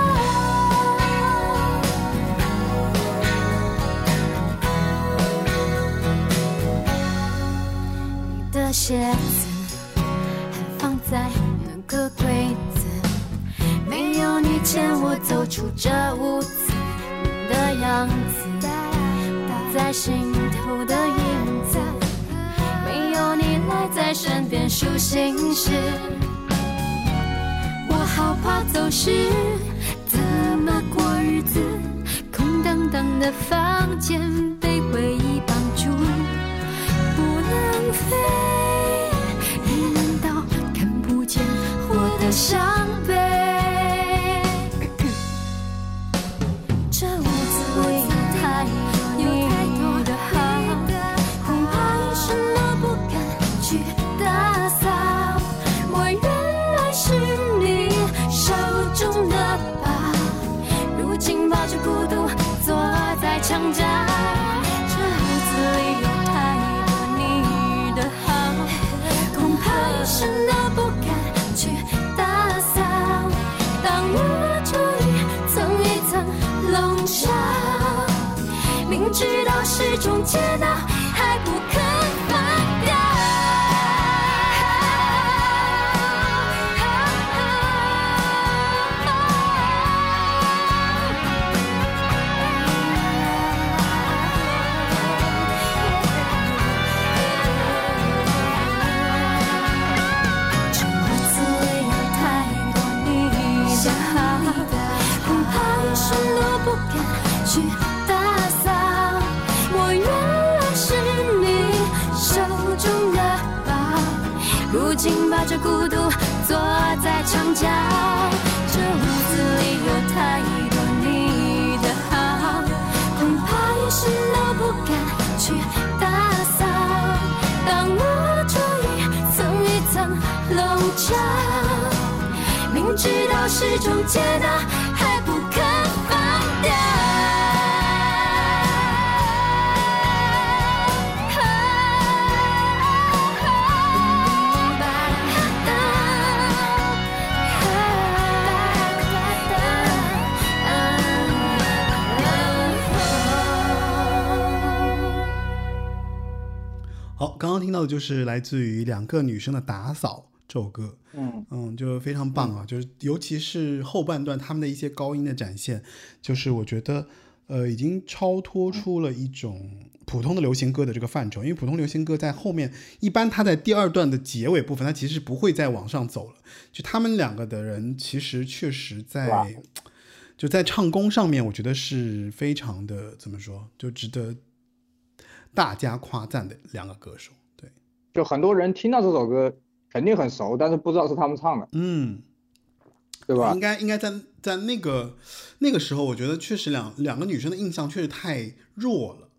Speaker 3: 你的鞋子还放在那个柜子，没有你牵我走出这屋子的样子。在心头的影子，没有你赖在身边数星星。我好怕走失，怎么过日子？空荡荡的房间被回忆绑住，不能飞。你难道看不见我的伤悲？真的不敢去打扫，当污浊一层一层笼罩，明知道是种煎熬。墙角。这屋子里有太多你的好，恐怕一生都不敢去打扫。当我这一层一层笼罩，明知道是种煎熬，
Speaker 1: 刚刚听到的就是来自于两个女生的打扫这首歌，
Speaker 2: 嗯。
Speaker 1: 嗯，就非常棒啊！就是尤其是后半段他们的一些高音的展现，就是我觉得呃已经超脱出了一种普通的流行歌的这个范畴，因为普通流行歌在后面一般它在第二段的结尾部分，它其实不会再往上走了。就他们两个的人其实确实在就在唱功上面，我觉得是非常的怎么说，就值得大家夸赞的两个歌手。对，
Speaker 2: 就很多人听到这首歌肯定很熟，但是不知道是他们唱的，
Speaker 1: 嗯。
Speaker 2: 对吧
Speaker 1: 应？该应该在在那个那个时候，我觉得确实两两个女生的印象确实太弱了，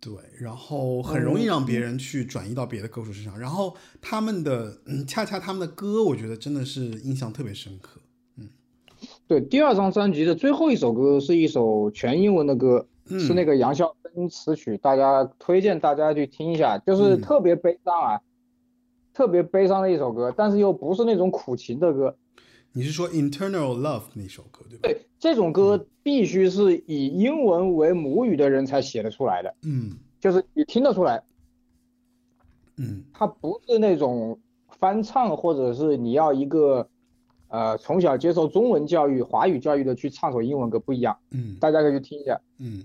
Speaker 1: 对，然后很容易让别人去转移到别的歌手身上，然后他们的嗯，恰恰他们的歌，我觉得真的是印象特别深刻。
Speaker 2: 嗯对，第二张专辑的最后一首歌是一首全英文的歌，
Speaker 1: 嗯
Speaker 2: 是那个杨孝珍词曲，大家推荐大家去听一下，就是
Speaker 1: 嗯。
Speaker 2: 特别悲伤啊，特别悲伤的一首歌，但是又不是那种苦情的歌。
Speaker 1: 你是说《Internal Love》那首歌对吧？
Speaker 2: 对，这种歌必须是以英文为母语的人才写得出来的，
Speaker 1: 嗯。
Speaker 2: 就是你听得出来，
Speaker 1: 嗯。
Speaker 2: 它不是那种翻唱，或者是你要一个呃从小接受中文教育、华语教育的去唱首英文歌不一样，
Speaker 1: 嗯。
Speaker 2: 大家可以去听一下。
Speaker 1: 嗯，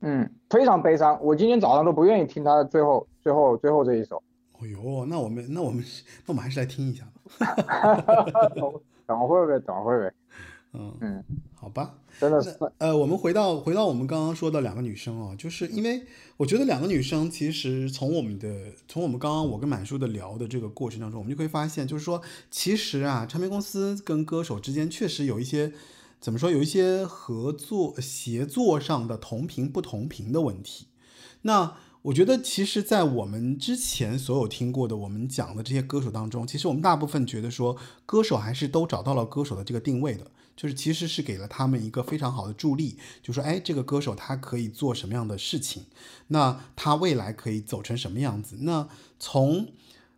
Speaker 2: 嗯，非常悲伤，我今天早上都不愿意听他最后最后最后这一首。
Speaker 1: 哦呦，那我们那我们那我们还是来听一下吧。
Speaker 2: 等会儿呗，等会儿呗。
Speaker 1: 嗯，
Speaker 2: 嗯，
Speaker 1: 好吧。
Speaker 2: 真的是，
Speaker 1: 呃，我们回到回到我们刚刚说的两个女生啊，就是因为我觉得两个女生其实从我们的从我们刚刚我跟满叔的聊的这个过程当中，我们就可以发现，就是说其实啊，唱片公司跟歌手之间确实有一些怎么说，有一些合作协作上的同频不同频的问题。那我觉得，其实，在我们之前所有听过的我们讲的这些歌手当中，其实我们大部分觉得说，歌手还是都找到了歌手的这个定位的，就是其实是给了他们一个非常好的助力，就说，哎，这个歌手他可以做什么样的事情，那他未来可以走成什么样子。那从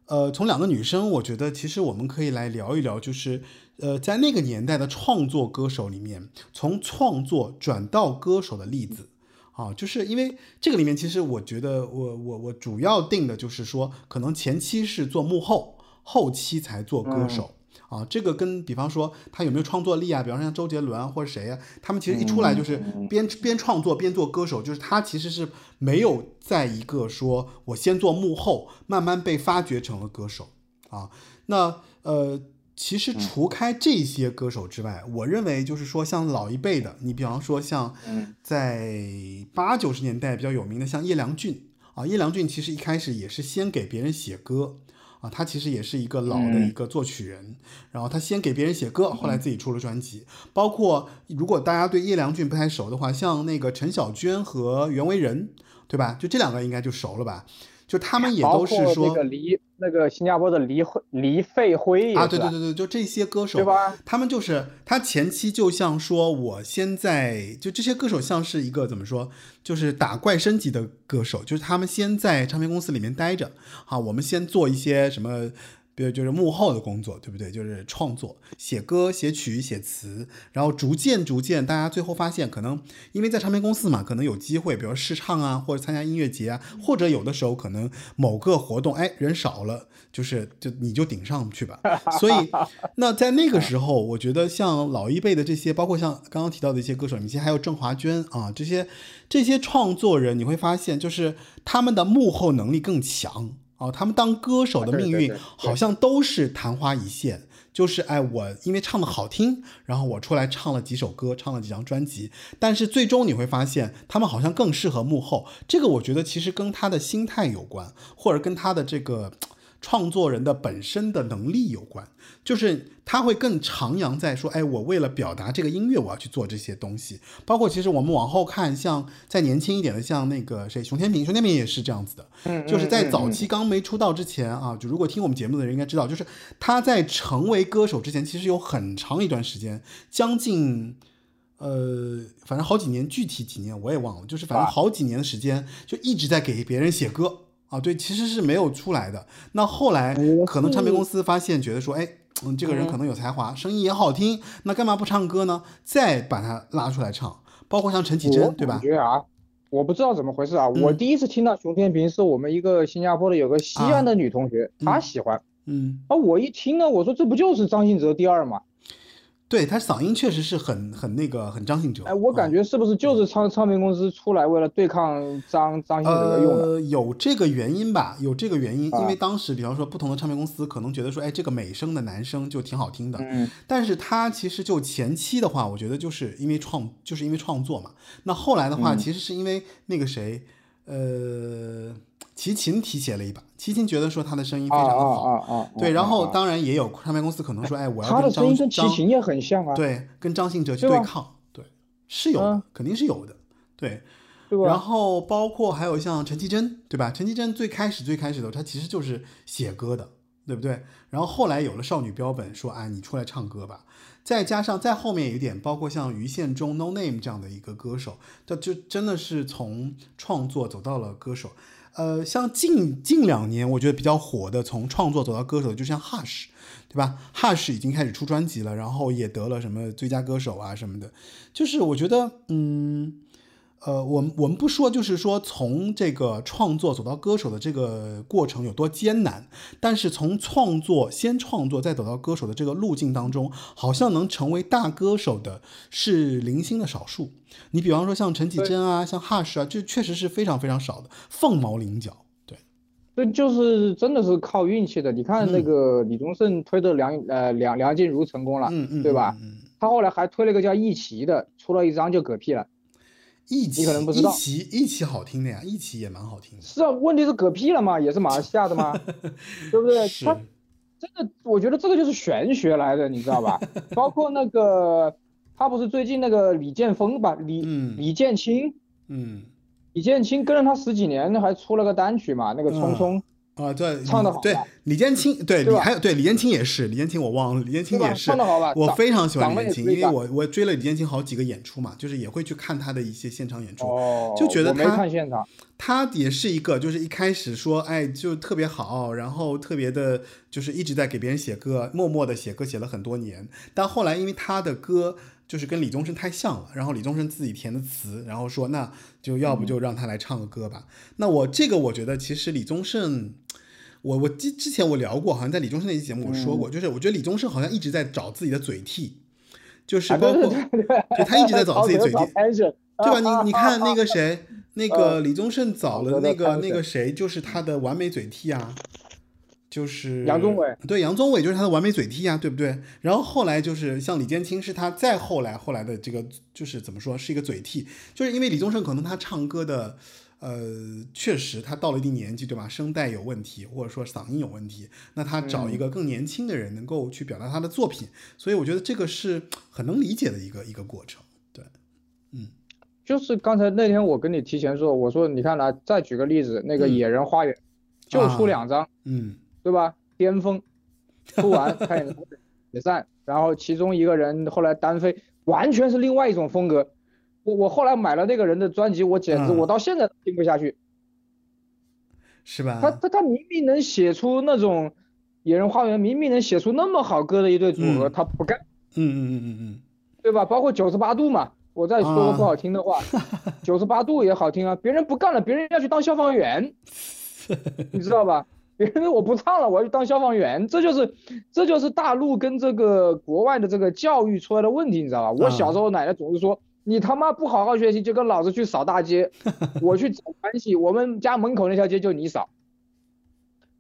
Speaker 1: 呃，从两个女生，我觉得其实我们可以来聊一聊，就是呃，在那个年代的创作歌手里面，从创作转到歌手的例子。啊，就是因为这个里面，其实我觉得我我我主要定的就是说，可能前期是做幕后，后期才做歌手。啊，这个跟比方说他有没有创作力啊？比方说像周杰伦啊或者谁啊，他们其实一出来就是边边创作边做歌手，就是他其实是没有在一个说我先做幕后，慢慢被发掘成了歌手啊。那呃，其实除开这些歌手之外，我认为就是说像老一辈的，你比方说像在八九十年代比较有名的像叶良俊啊，叶良俊其实一开始也是先给别人写歌。啊，他其实也是一个老的一个作曲人，然后他先给别人写歌，后来自己出了专辑。包括如果大家对叶良俊不太熟的话，像那个陈小娟和袁惟仁，对吧？就这两个应该就熟了吧？就他们也都是说
Speaker 2: 那个黎那个新加坡的黎慧黎费辉
Speaker 1: 啊，对对对对，就这些歌手，
Speaker 2: 对吧？
Speaker 1: 他们就是他前期就像说，我现在就这些歌手像是一个怎么说，就是打怪升级的歌手，就是他们先在唱片公司里面待着，好，我们先做一些什么。比如就是幕后的工作，对不对？就是创作、写歌、写曲、写词，然后逐渐逐渐，大家最后发现，可能因为在唱片公司嘛，可能有机会，比如试唱啊，或者参加音乐节啊，或者有的时候可能某个活动，哎，人少了，就是就你就顶上去吧。所以，那在那个时候，我觉得像老一辈的这些，包括像刚刚提到的一些歌手，以及还有郑华娟啊，这些这些创作人，你会发现，就是他们的幕后能力更强。哦，他们当歌手的命运好像都是昙花一现，就是哎，我因为唱的好听，然后我出来唱了几首歌，唱了几张专辑，但是最终你会发现，他们好像更适合幕后。这个我觉得其实跟他的心态有关，或者跟他的这个。创作人的本身的能力有关，就是他会更徜徉在说，哎，我为了表达这个音乐，我要去做这些东西。包括其实我们往后看，像再年轻一点的，像那个谁，熊天平，熊天平也是这样子的。嗯，就是在早期刚没出道之前啊，就如果听我们节目的人应该知道，就是他在成为歌手之前，其实有很长一段时间，将近呃，反正好几年，具体几年我也忘了，就是反正好几年的时间，就一直在给别人写歌。啊，对，其实是没有出来的。那后来可能唱片公司发现，觉得说，哎，嗯，这个人可能有才华，声音也好听，那干嘛不唱歌呢？再把他拉出来唱，包括像陈绮贞，对吧？
Speaker 2: 我觉得啊，我不知道怎么回事啊，我第一次听到熊天平是我们一个新加坡的有个西安的女同学，她喜欢，
Speaker 1: 嗯，
Speaker 2: 啊，我一听呢，我说这不就是张信哲第二吗？
Speaker 1: 对他嗓音确实是很很那个很张信哲，
Speaker 2: 哎，我感觉是不是就是唱唱片公司出来为了对抗张张信哲用的？
Speaker 1: 呃，有这个原因吧，有这个原因，因为当时比方说不同的唱片公司可能觉得说，哎，这个美声的男生就挺好听的，
Speaker 2: 嗯，
Speaker 1: 但是他其实就前期的话，我觉得就是因为创就是因为创作嘛，那后来的话，其实是因为那个谁，呃。齐秦提携了一把，齐秦觉得说他的声音非常的
Speaker 2: 好，
Speaker 1: 对，然后当然也有唱片公司可能说，哎，我要
Speaker 2: 他的声音跟齐秦也很像啊，
Speaker 1: 对，跟张信哲去对抗，对，是有的，肯定是有的，对，然后包括还有像陈绮贞，对吧？陈绮贞最开始最开始的时候，她其实就是写歌的，对不对？然后后来有了少女标本，说，哎，你出来唱歌吧。再加上再后面有一点，包括像于宪忠、No Name 这样的一个歌手，他就真的是从创作走到了歌手。呃，像近近两年，我觉得比较火的，从创作走到歌手，就像 Hush，对吧？Hush 已经开始出专辑了，然后也得了什么最佳歌手啊什么的。就是我觉得，嗯，呃，我们我们不说，就是说从这个创作走到歌手的这个过程有多艰难，但是从创作先创作再走到歌手的这个路径当中，好像能成为大歌手的是零星的少数。你比方说像陈绮贞啊，像 Hush 啊，这确实是非常非常少的，凤毛麟角。对，
Speaker 2: 这就是真的是靠运气的。你看那个李宗盛推的梁呃梁梁静茹成功了，
Speaker 1: 嗯嗯，
Speaker 2: 对吧？嗯他后来还推了个叫易奇的，出了一张就嗝屁了。
Speaker 1: 一集
Speaker 2: 你可能不知道，
Speaker 1: 一集一集好听的呀，一集也蛮好听的。
Speaker 2: 是啊，问题是嗝屁了嘛，也是马来西亚的嘛，对不对？他真的，我觉得这个就是玄学来的，你知道吧？包括那个。他不是最近那个李建峰吧？李李建清，
Speaker 1: 嗯，
Speaker 2: 李建清跟了他十几年，还出了个单曲嘛？那个《匆匆》
Speaker 1: 啊，对，
Speaker 2: 唱的好。
Speaker 1: 对，李建清，对，
Speaker 2: 对
Speaker 1: 李还有对李建清也是，李建清我忘了，李建清也是？我非常喜欢李建清，因为我我追了李建清好几个演出嘛，就是也会去看他的一些现场演出。
Speaker 2: 哦，
Speaker 1: 就觉得他他也是一个，就是一开始说，哎，就特别好，然后特别的，就是一直在给别人写歌，默默的写歌写了很多年。但后来因为他的歌就是跟李宗盛太像了，然后李宗盛自己填的词，然后说那就要不就让他来唱个歌吧。那我这个我觉得其实李宗盛。我我之之前我聊过，好像在李宗盛那期节目我说过，就是我觉得李宗盛好像一直在找自己的嘴替，就是
Speaker 2: 啊
Speaker 1: 包括、
Speaker 2: 对
Speaker 1: 他一直在找自己嘴 替对吧？你你看那个谁，那个
Speaker 2: 呃
Speaker 1: 李宗盛找了那个那个谁，就是他的完美嘴替啊，就是
Speaker 2: 杨宗纬。
Speaker 1: 对，杨宗纬就是他的完美嘴替啊，对不对？然后后来就是像李建清是他再后来后来的这个就是怎么说是一个嘴替，就是因为李宗盛可能他唱歌的。呃，确实，他到了一定年纪，对吧？声带有问题，或者说嗓音有问题，那他找一个更年轻的人，能够去表达他的作品，所以我觉得这个是很能理解的一个一个过程。对，嗯
Speaker 2: 就是刚才那天我跟你提前说，我说你看来，再举个例子，那个
Speaker 1: 嗯《
Speaker 2: 野人花园》就出
Speaker 1: 啊
Speaker 2: 两张，
Speaker 1: 嗯
Speaker 2: 对吧？巅峰出完开演唱会解散，然后其中一个人后来单飞，完全是另外一种风格。我我后来买了那个人的专辑，我简直
Speaker 1: 嗯
Speaker 2: 我到现在都听不下去。
Speaker 1: 是吧？
Speaker 2: 他他他明明能写出那种《野人花园》，明明能写出那么好歌的一对组合，
Speaker 1: 嗯
Speaker 2: 他不干。
Speaker 1: 嗯嗯嗯嗯嗯，
Speaker 2: 对吧？包括九十八度嘛，我再说个不好听的话，九十八度也好听啊。别人不干了，别人要去当消防员，你知道吧？别人我不唱了，我要去当消防员，这就是这就是大陆跟这个国外的这个教育出来的问题，你知道吧？我小时候奶奶总是说，你他妈不好好学习，就跟老子去扫大街，我去找关系，我们家门口那条街就你扫，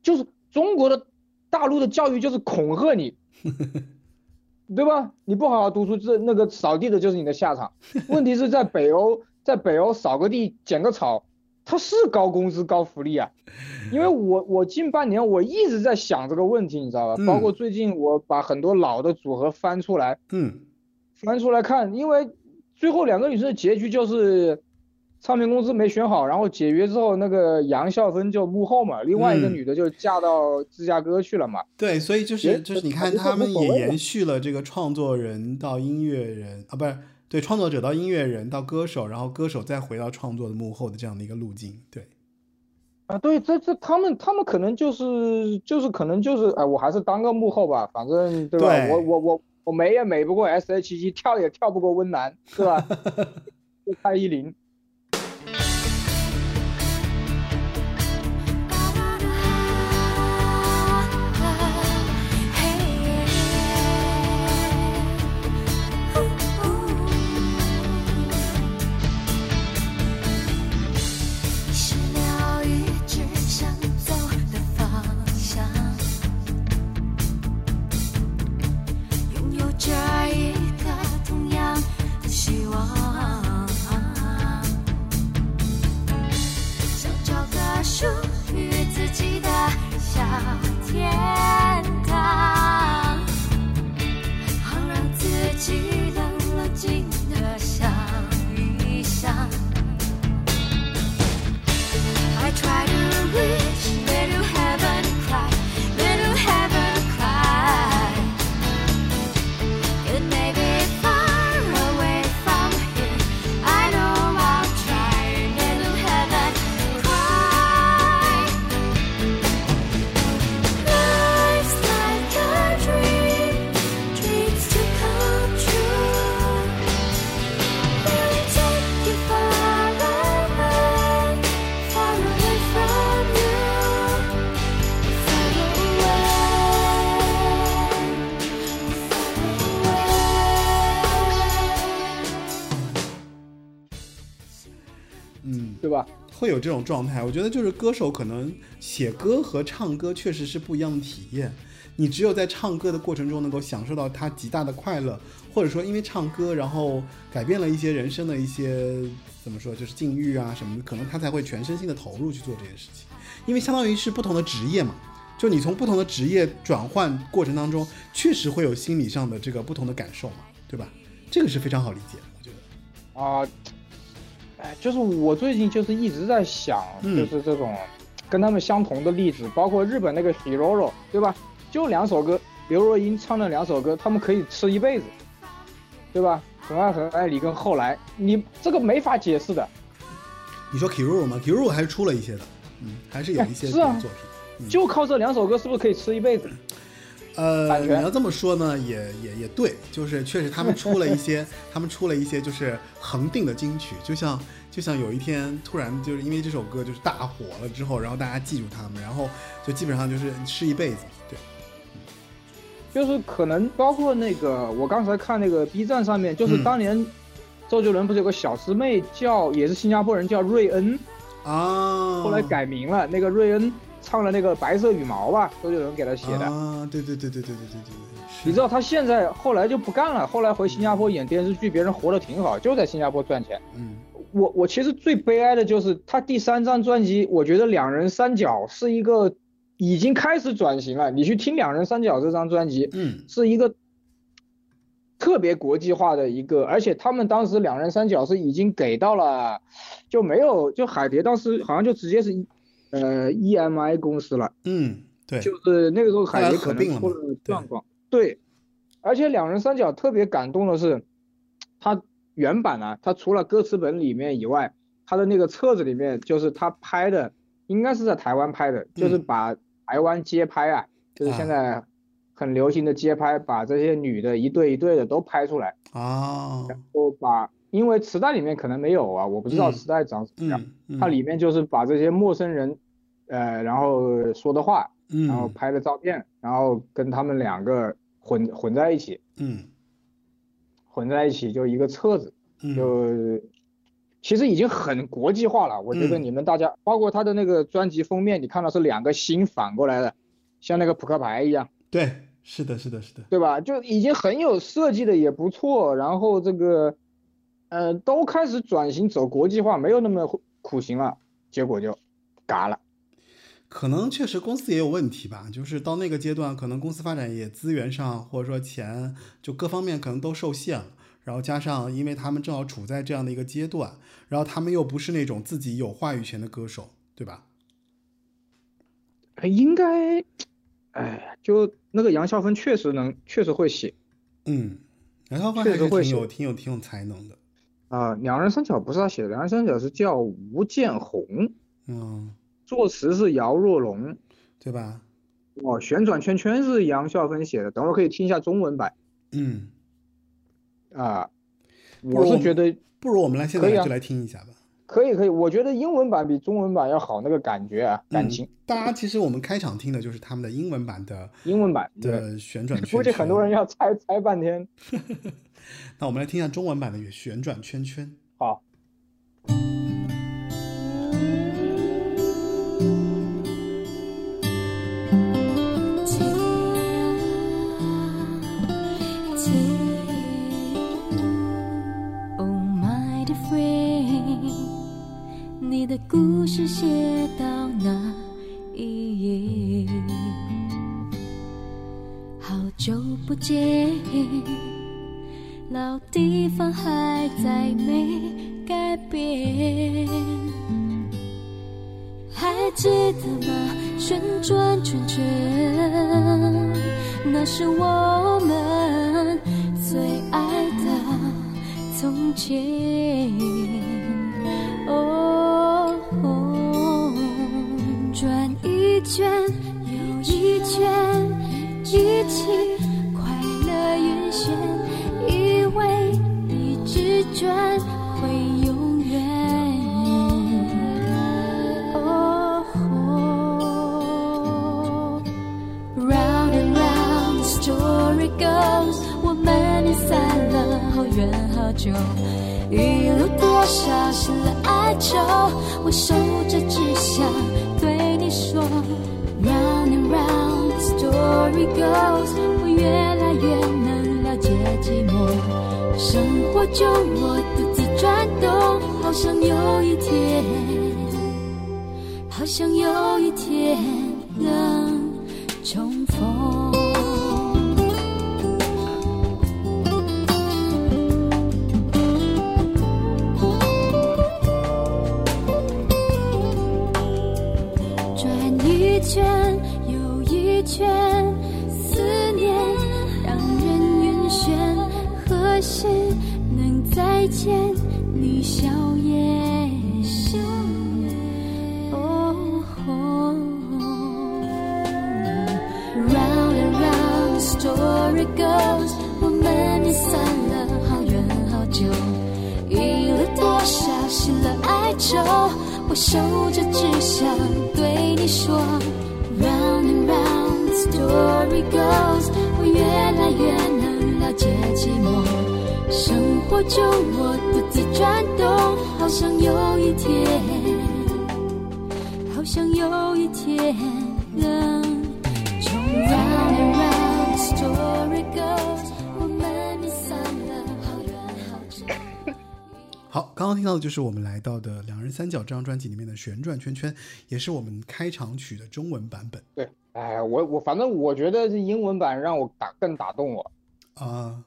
Speaker 2: 就是中国的大陆的教育就是恐吓你。对吧？你不好好读书，这那个扫地的就是你的下场。问题是在北欧，在北欧扫个地、捡个草，它是高工资、高福利啊。因为我我近半年我一直在想这个问题，你知道吧？
Speaker 1: 嗯
Speaker 2: 包括最近我把很多老的组合翻出来，
Speaker 1: 嗯
Speaker 2: 翻出来看，因为最后两个女生的结局就是唱片公司没选好，然后解约之后，那个杨孝芬就幕后嘛，另外一个
Speaker 1: 嗯
Speaker 2: 女的就嫁到芝加哥去了嘛。
Speaker 1: 对，所以就是就是你看他们也延续了这个创作人到音乐人啊，不是对创作者到音乐人到歌手，然后歌手再回到创作的幕后的这样的一个路径。对，
Speaker 2: 啊，对，这这他们他们可能就是就是可能就是哎，我还是当个幕后吧，反正对吧？
Speaker 1: 对
Speaker 2: 我我我我美也美不过 S.H.E，跳也跳不过温岚，是吧？就蔡依林，
Speaker 1: 会有这种状态。我觉得就是歌手可能写歌和唱歌确实是不一样的体验。你只有在唱歌的过程中能够享受到他极大的快乐，或者说因为唱歌然后改变了一些人生的一些怎么说，就是境遇啊什么的，可能他才会全身心的投入去做这件事情。因为相当于是不同的职业嘛，就你从不同的职业转换过程当中，确实会有心理上的这个不同的感受嘛，对吧？这个是非常好理解的，我觉得。
Speaker 2: 啊，哎，就是我最近就是一直在想，
Speaker 1: 嗯
Speaker 2: 就是这种，跟他们相同的例子，包括日本那个 Hiroro，对吧？就两首歌，刘若英唱的两首歌，他们可以吃一辈子，对吧？很爱很爱你跟后来，你这个没法解释的。
Speaker 1: 你说 hiroro 吗？hiroro 还是出了一些的，嗯，还是有一些
Speaker 2: 是啊
Speaker 1: 作品。
Speaker 2: 就靠这两首歌，是不是可以吃一辈子？
Speaker 1: 呃，你要这么说呢，也也也对，就是确实他们出了一些，他们出了一些就是恒定的金曲，就像就像有一天突然就是因为这首歌就是大火了之后，然后大家记住他们，然后就基本上就是吃一辈子，对，
Speaker 2: 就是可能包括那个，我刚才看那个 B 站上面，就是
Speaker 1: 嗯。
Speaker 2: 当年周杰伦不是有个小师妹叫，也是新加坡人叫瑞恩，
Speaker 1: 啊，
Speaker 2: 后来改名了，那个瑞恩唱了那个白色羽毛吧，周杰伦给他写的。
Speaker 1: 啊，对对对对对对对对对，
Speaker 2: 你知道他现在后来就不干了，后来回新加坡演电视剧，别人活得挺好，就在新加坡赚钱。
Speaker 1: 嗯
Speaker 2: 我我其实最悲哀的就是他第三张专辑，我觉得两人三角是一个已经开始转型了。你去听两人三角这张专辑，
Speaker 1: 嗯
Speaker 2: 是一个特别国际化的一个，而且他们当时两人三角是已经给到了，就没有就海蝶当时好像就直接是呃 EMI 公司了。
Speaker 1: 嗯，对，
Speaker 2: 就是那个时候海
Speaker 1: 后来
Speaker 2: 蝶可能出了状况，对，而且两人三角特别感动的是，他原版啊，他除了歌词本里面以外，他的那个册子里面就是他拍的，应该是在台湾拍的，就是
Speaker 1: 嗯。
Speaker 2: 把台湾街拍啊，就是
Speaker 1: 啊。
Speaker 2: 现在很流行的街拍，把这些女的一对一对的都拍出来，
Speaker 1: 啊，
Speaker 2: 都把，因为磁带里面可能没有啊，我不知道
Speaker 1: 嗯
Speaker 2: 磁带长什么样，它里面就是把这些陌生人，呃，然后说的话。然后
Speaker 1: 嗯
Speaker 2: 拍的照片，然后跟他们两个混混在一起，
Speaker 1: 嗯
Speaker 2: 混在一起就一个册子，
Speaker 1: 嗯，
Speaker 2: 就其实已经很国际化了。我觉得
Speaker 1: 嗯
Speaker 2: 你们大家，包括他的那个专辑封面，你看到是两个心反过来的，像那个扑克牌一样，
Speaker 1: 对，是的，是的，是的，
Speaker 2: 对吧？就已经很有设计的也不错，然后这个，呃，都开始转型走国际化，没有那么苦行了，结果就嘎了。
Speaker 1: 可能确实公司也有问题吧，就是到那个阶段，可能公司发展也资源上或者说钱就各方面可能都受限了，然后加上因为他们正好处在这样的一个阶段，然后他们又不是那种自己有话语权的歌手，对吧？
Speaker 2: 呃应该，哎，就那个杨孝芬确实能，确实会写。
Speaker 1: 嗯，杨超凡还是
Speaker 2: 确实会
Speaker 1: 挺有挺有挺有才能的，
Speaker 2: 啊，两人三角不是他写的，两人三角是叫吴建宏，
Speaker 1: 嗯，
Speaker 2: 作词是姚若龙，
Speaker 1: 对吧？
Speaker 2: 哦，旋转圈圈是杨孝芬写的，等会儿可以听一下中文版
Speaker 1: 嗯，
Speaker 2: 啊。
Speaker 1: 如我
Speaker 2: 是觉得
Speaker 1: 不如我们来现在就来听一下吧。
Speaker 2: 可以可以，我觉得英文版比中文版要好，那个感觉啊，感情。
Speaker 1: 嗯。大家其实我们开场听的就是他们的英文版的
Speaker 2: 英文版对，
Speaker 1: 的旋转圈圈，
Speaker 2: 估计很多人要猜猜半天。
Speaker 1: 那我们来听一下中文版的旋转圈圈。
Speaker 2: 好，
Speaker 3: 天，Oh my dear friend，你的故事写到哪一页？好久不见，老地方还在没改变。还记得吗？旋转圈圈，那是我们最爱的从前。哦，转一圈又一圈，一起快乐晕眩，一直转会永远。哦，Round and round the story goes，我们离散了好远好久，一路多少心的哀愁，我守着只想对你说。Round and round the story goes，我越来越难些寂寞。生活就我独自转动，好像有一天，好像有一天能重逢。见你笑颜。哦吼 Round and round the story goes，我们也散了好远好久，赢了多少，失了哀愁，我守着只想对你说。Round and round the story goes，我越来越能了解寂寞，生活中我独自转动，好像有一天，好像有一天能。从 round and round the story goes，我们也散了好远好久。
Speaker 1: 好，刚刚听到的就是我们来到的《两人三角》这张专辑里面的《旋转圈圈》，也是我们开场曲的中文版本
Speaker 2: 对，哎，我我反正我觉得这英文版让我打更打动我。
Speaker 1: 啊、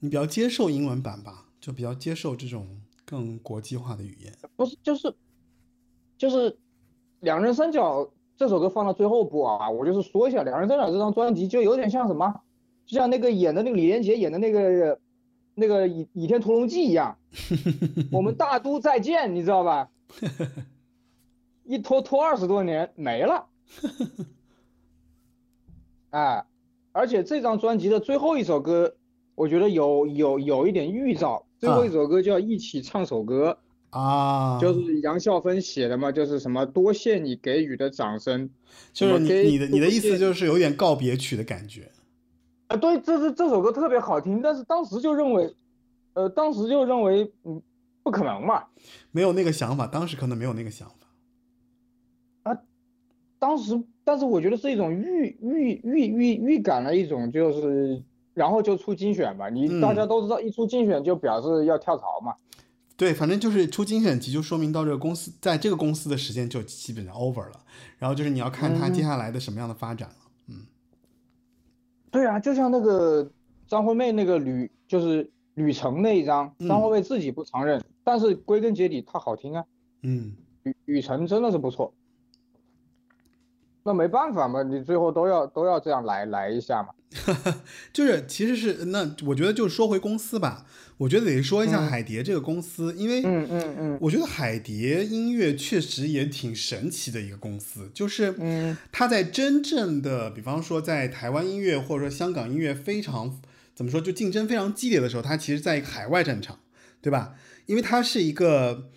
Speaker 1: 你比较接受英文版吧？就比较接受这种更国际化的语言。
Speaker 2: 不是，就是就是两人三角这首歌放到最后播啊，我就是说一下，两人三角这张专辑就有点像什么，就像那个演的那个李连杰演的那个那个倚倚天屠龙记一样，我们大都再见，你知道吧？一拖拖二十多年没了，哎，而且这张专辑的最后一首歌，我觉得有有有一点预兆，最后一首歌叫《一起唱首歌》。
Speaker 1: 啊，
Speaker 2: 就是杨笑芬写的嘛，就是什么多谢你给予的掌声，
Speaker 1: 就是你你的你的意思就是有点告别曲的感觉。
Speaker 2: 啊，对，这是这首歌特别好听，但是当时就认为，呃，当时就认为，嗯，不可能嘛，
Speaker 1: 没有那个想法，当时可能没有那个想法。
Speaker 2: 啊当时，但是我觉得是一种预预预预预感了一种，就是然后就出精选吧，你
Speaker 1: 嗯
Speaker 2: 大家都知道，一出精选就表示要跳槽嘛，
Speaker 1: 对，反正就是出精选集，就说明到这个公司，在这个公司的时间就基本上 over 了。然后就是你要看它
Speaker 2: 嗯
Speaker 1: 接下来的什么样的发展了。
Speaker 2: 嗯对啊，就像那个张惠妹那个旅，就是旅程那一张，
Speaker 1: 嗯
Speaker 2: 张惠妹自己不承认，但是归根结底她好听啊。
Speaker 1: 嗯，
Speaker 2: 旅旅程真的是不错，那没办法嘛，你最后都要都要这样来来一下嘛。
Speaker 1: 就是其实是那我觉得就说回公司吧，我觉得得说一下
Speaker 2: 嗯。
Speaker 1: 海蝶这个公司，因为
Speaker 2: 嗯嗯嗯。
Speaker 1: 我觉得海蝶音乐确实也挺神奇的一个公司，就是
Speaker 2: 嗯。
Speaker 1: 它在真正的，比方说在台湾音乐或者说香港音乐非常怎么说，就竞争非常激烈的时候，它其实在一个海外战场，对吧？因为它是一个，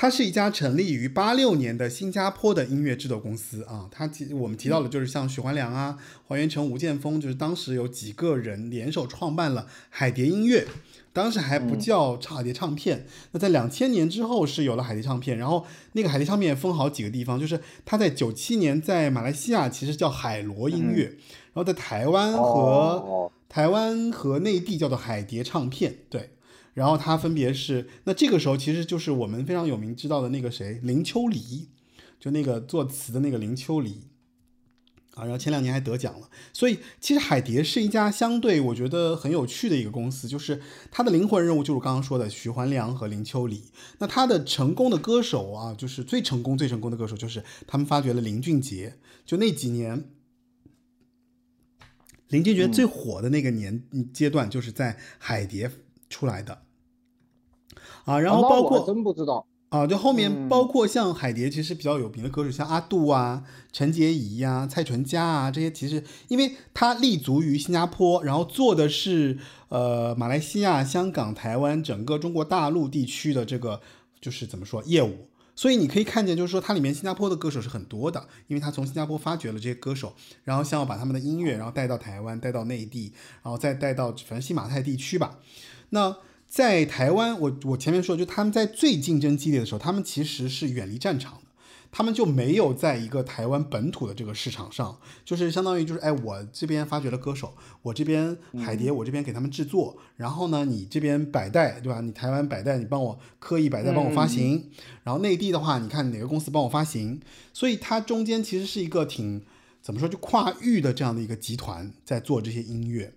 Speaker 1: 它是一家成立于八六年的新加坡的音乐制作公司啊。它提我们提到的就是像许怀良啊、黄元成、吴建峰，就是当时有几个人联手创办了海蝶音乐。当时还不叫海蝶唱片，那在两千年之后是有了海蝶唱片，然后那个海蝶唱片分好几个地方，就是它在九七年在马来西亚其实叫海螺音乐，然后在台湾和、
Speaker 2: 哦
Speaker 1: 台湾和内地叫做海蝶唱片，对。然后他分别是，那这个时候其实就是我们非常有名知道的那个谁林秋离，就那个作词的那个林秋离啊，然后前两年还得奖了。所以其实海蝶是一家相对我觉得很有趣的一个公司，就是它的灵魂人物就是我刚刚说的徐环良和林秋离。那他的成功的歌手啊，就是最成功最成功的歌手就是他们发掘了林俊杰，就那几年。林俊杰最火的那个年阶段，就是在海蝶出来的啊，然后包括
Speaker 2: 真不知道。
Speaker 1: 啊，就后面
Speaker 2: 嗯
Speaker 1: 包括像海蝶，其实比较有名的歌手，像阿杜啊、陈洁仪呀、蔡淳佳啊这些，其实因为他立足于新加坡，然后做的是呃马来西亚、香港、台湾整个中国大陆地区的这个就是怎么说业务，所以你可以看见，就是说它里面新加坡的歌手是很多的，因为他从新加坡发掘了这些歌手，然后想要把他们的音乐，然后带到台湾，带到内地，然后再带到反正新马泰地区吧。那在台湾，我我前面说，就他们在最竞争激烈的时候，他们其实是远离战场的，他们就没有在一个台湾本土的这个市场上，就是相当于就是哎，我这边发掘了歌手，我这边海蝶，我这边给他们制作，然后呢，你这边百代对吧？你台湾百代，你帮我刻意百代帮我发行，然后内地的话，你看哪个公司帮我发行，所以它中间其实是一个挺怎么说就跨域的这样的一个集团在做这些音乐。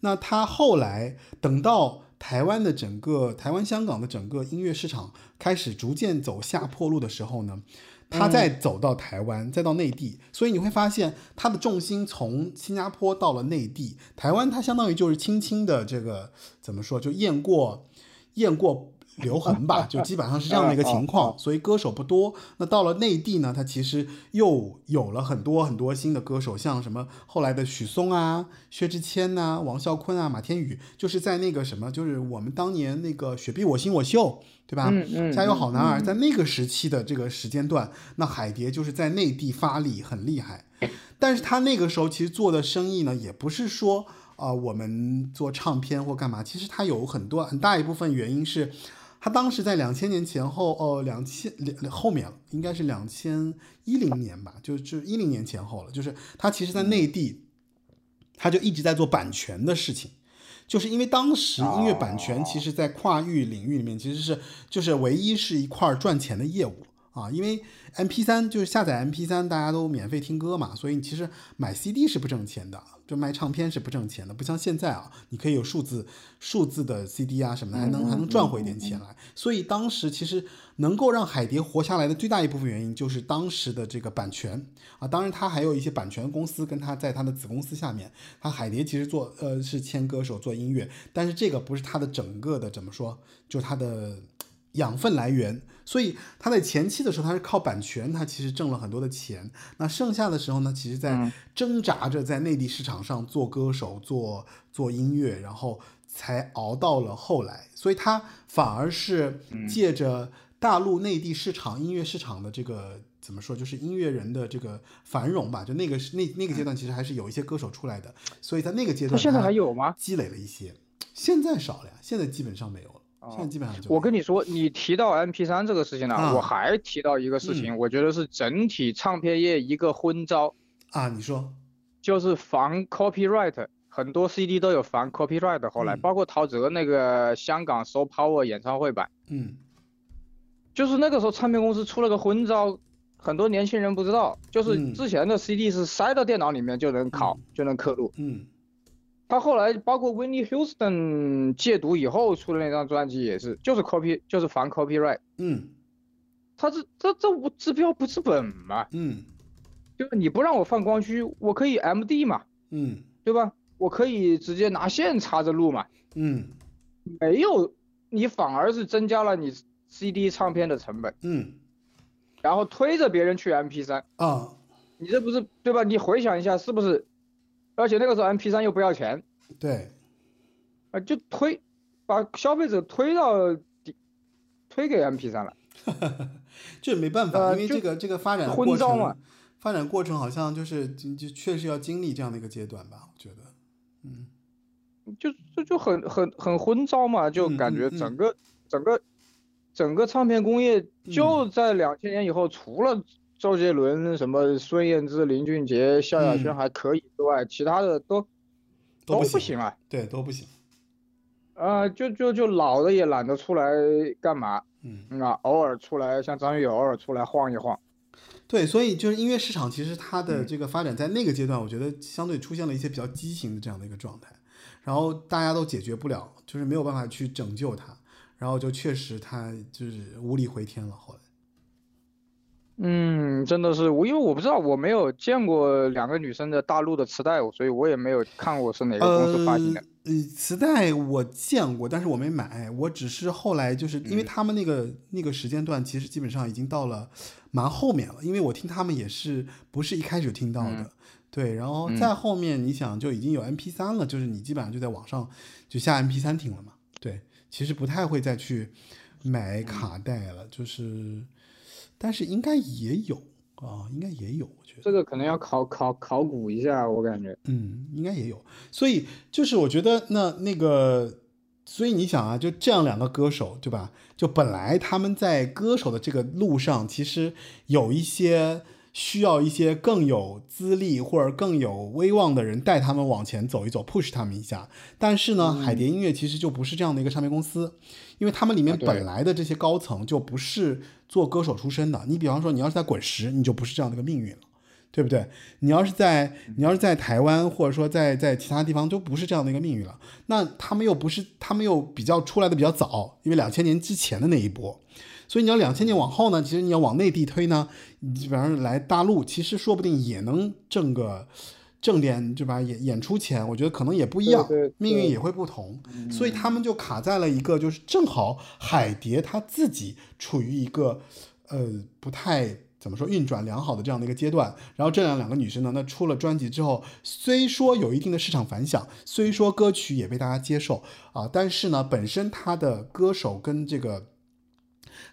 Speaker 1: 那他后来等到台湾的整个台湾、香港的整个音乐市场开始逐渐走下坡路的时候呢，他再走到台湾，再到内地，所以你会发现他的重心从新加坡到了内地，台湾它相当于就是轻轻的这个怎么说，就雁过雁过留痕吧，就基本上是这样的一个情况。所以歌手不多。那到了内地呢，他其实又有了很多很多新的歌手，像什么后来的许嵩啊、薛之谦呐、王啸坤啊、马天宇，就是在那个什么，就是我们当年那个《雪碧我心我秀》。对吧？
Speaker 2: 嗯嗯，
Speaker 1: 加油好男儿，在那个时期的这个时间段，那海蝶就是在内地发力很厉害，但是他那个时候其实做的生意呢，也不是说啊我们做唱片或干嘛，其实他有很多很大一部分原因是，他当时在两千年前后哦，两千两后面了，应该是两千一零年吧，就就一零年前后了，就是他其实在内地，他就一直在做版权的事情。就是因为当时音乐版权，其实，在跨域领域里面，其实是就是唯一是一块赚钱的业务啊。因为 M P 三就是下载 M P 三，大家都免费听歌嘛，所以你其实买 C D 是不挣钱的。就卖唱片是不挣钱的，不像现在啊，你可以有数字数字的 CD 啊什么的，还能还能赚回一点钱来。所以当时其实能够让海蝶活下来的最大一部分原因，就是当时的这个版权啊。当然，他还有一些版权公司跟他在他的子公司下面。他海蝶其实做呃是签歌手做音乐，但是这个不是他的整个的怎么说，就他的养分来源。所以他在前期的时候，他是靠版权，他其实挣了很多的钱。那剩下的时候呢，其实在挣扎着在内地市场上做歌手、做做音乐，然后才熬到了后来。所以他反而是借着大陆内地市场音乐市场的这个怎么说，就是音乐人的这个繁荣吧。就那个是那那个阶段，其实还是有一些歌手出来的。所以在那个阶段，
Speaker 2: 现在还有吗？
Speaker 1: 积累了一些，现在少了呀，现在基本上没有了。现在基本上就
Speaker 2: 我跟你说，你提到 M P 三这个事情呢，我还提到一个事情，我觉得是整体唱片业一个昏招
Speaker 1: 啊。你说，
Speaker 2: 就是防 copyright，很多 C D 都有防 copyright。后来包括陶喆那个香港 So Power 演唱会版，
Speaker 1: 嗯，
Speaker 2: 就是那个时候唱片公司出了个昏招，很多年轻人不知道，就是之前的 C D 是塞到电脑里面就能拷就能刻录，
Speaker 1: 嗯。
Speaker 2: 他后来包括 Winnie Houston 戒毒以后出的那张专辑也是，就是 copy，就是防 copyright。
Speaker 1: 嗯，
Speaker 2: 他这这这我治标不治本嘛。
Speaker 1: 嗯，
Speaker 2: 就是你不让我放光驱，我可以 MD 嘛。
Speaker 1: 嗯，
Speaker 2: 对吧？我可以直接拿线插着录嘛。
Speaker 1: 嗯，
Speaker 2: 没有，你反而是增加了你 CD 唱片的成本。
Speaker 1: 嗯，
Speaker 2: 然后推着别人去 MP3。
Speaker 1: 啊，
Speaker 2: 你这不是对吧？你回想一下，是不是？而且那个时候 M P 三又不要钱，
Speaker 1: 对，
Speaker 2: 啊，就推，把消费者推到底，推给 M P 三了，
Speaker 1: 这没办法，因为这个这个发展
Speaker 2: 过程，
Speaker 1: 发展过程好像就是就确实要经历这样的一个阶段吧，我觉得，嗯，
Speaker 2: 就就就很很很昏招嘛，就感觉整个整个整个唱片工业就在两千年以后，除了。周杰伦、什么孙燕姿、林俊杰、萧亚轩还可以之外，其他的都
Speaker 1: 都
Speaker 2: 不行啊。
Speaker 1: 对，都不行。
Speaker 2: 啊，就就就老的也懒得出来干嘛。
Speaker 1: 嗯。
Speaker 2: 啊，偶尔出来，像张学友偶尔出来晃一晃。
Speaker 1: 对，所以就是音乐市场，其实它的这个发展在那个阶段，我觉得相对出现了一些比较畸形的这样的一个状态，然后大家都解决不了，就是没有办法去拯救它，然后就确实它就是无力回天了。后来。
Speaker 2: 嗯，真的是我，因为我不知道，我没有见过两个女生的大陆的磁带，所以我也没有看过是哪个公司发行的。
Speaker 1: 呃，磁带我见过，但是我没买，我只是后来就是因为他们那个那个时间段，其实基本上已经到了蛮后面了，因为我听他们也是不是一开始听到的，对，然后再后面你想就已经有 M P 三了，就是你基本上就在网上就下 M P 三听了嘛，对，其实不太会再去买卡带了，就是。但是应该也有啊，应该也有，我觉得
Speaker 2: 这个可能要考考考古一下，我感觉，
Speaker 1: 嗯，应该也有。所以就是我觉得那那个，所以你想啊，就这样两个歌手，对吧？就本来他们在歌手的这个路上，其实有一些需要一些更有资历或者更有威望的人带他们往前走一走，push 他们一下。但是呢，海蝶音乐其实就不是这样的一个唱片公司。因为他们里面本来的这些高层就不是做歌手出身的，你比方说你要是在滚石，你就不是这样的一个命运了，对不对？你要是在你要是在台湾或者说在在其他地方，都不是这样的一个命运了。那他们又不是他们又比较出来的比较早，因为两千年之前的那一波，所以你要两千年往后呢，其实你要往内地推呢，你基本上来大陆，其实说不定也能挣个挣点对吧？演演出钱，我觉得可能也不一样，
Speaker 2: 对对
Speaker 1: 命运也会不同。所以他们就卡在了一个，就是正好海蝶他自己处于一个呃不太。怎么说运转良好的这样的一个阶段，然后这样两个女生呢，那出了专辑之后，虽说有一定的市场反响，虽说歌曲也被大家接受啊，但是呢，本身她的歌手跟这个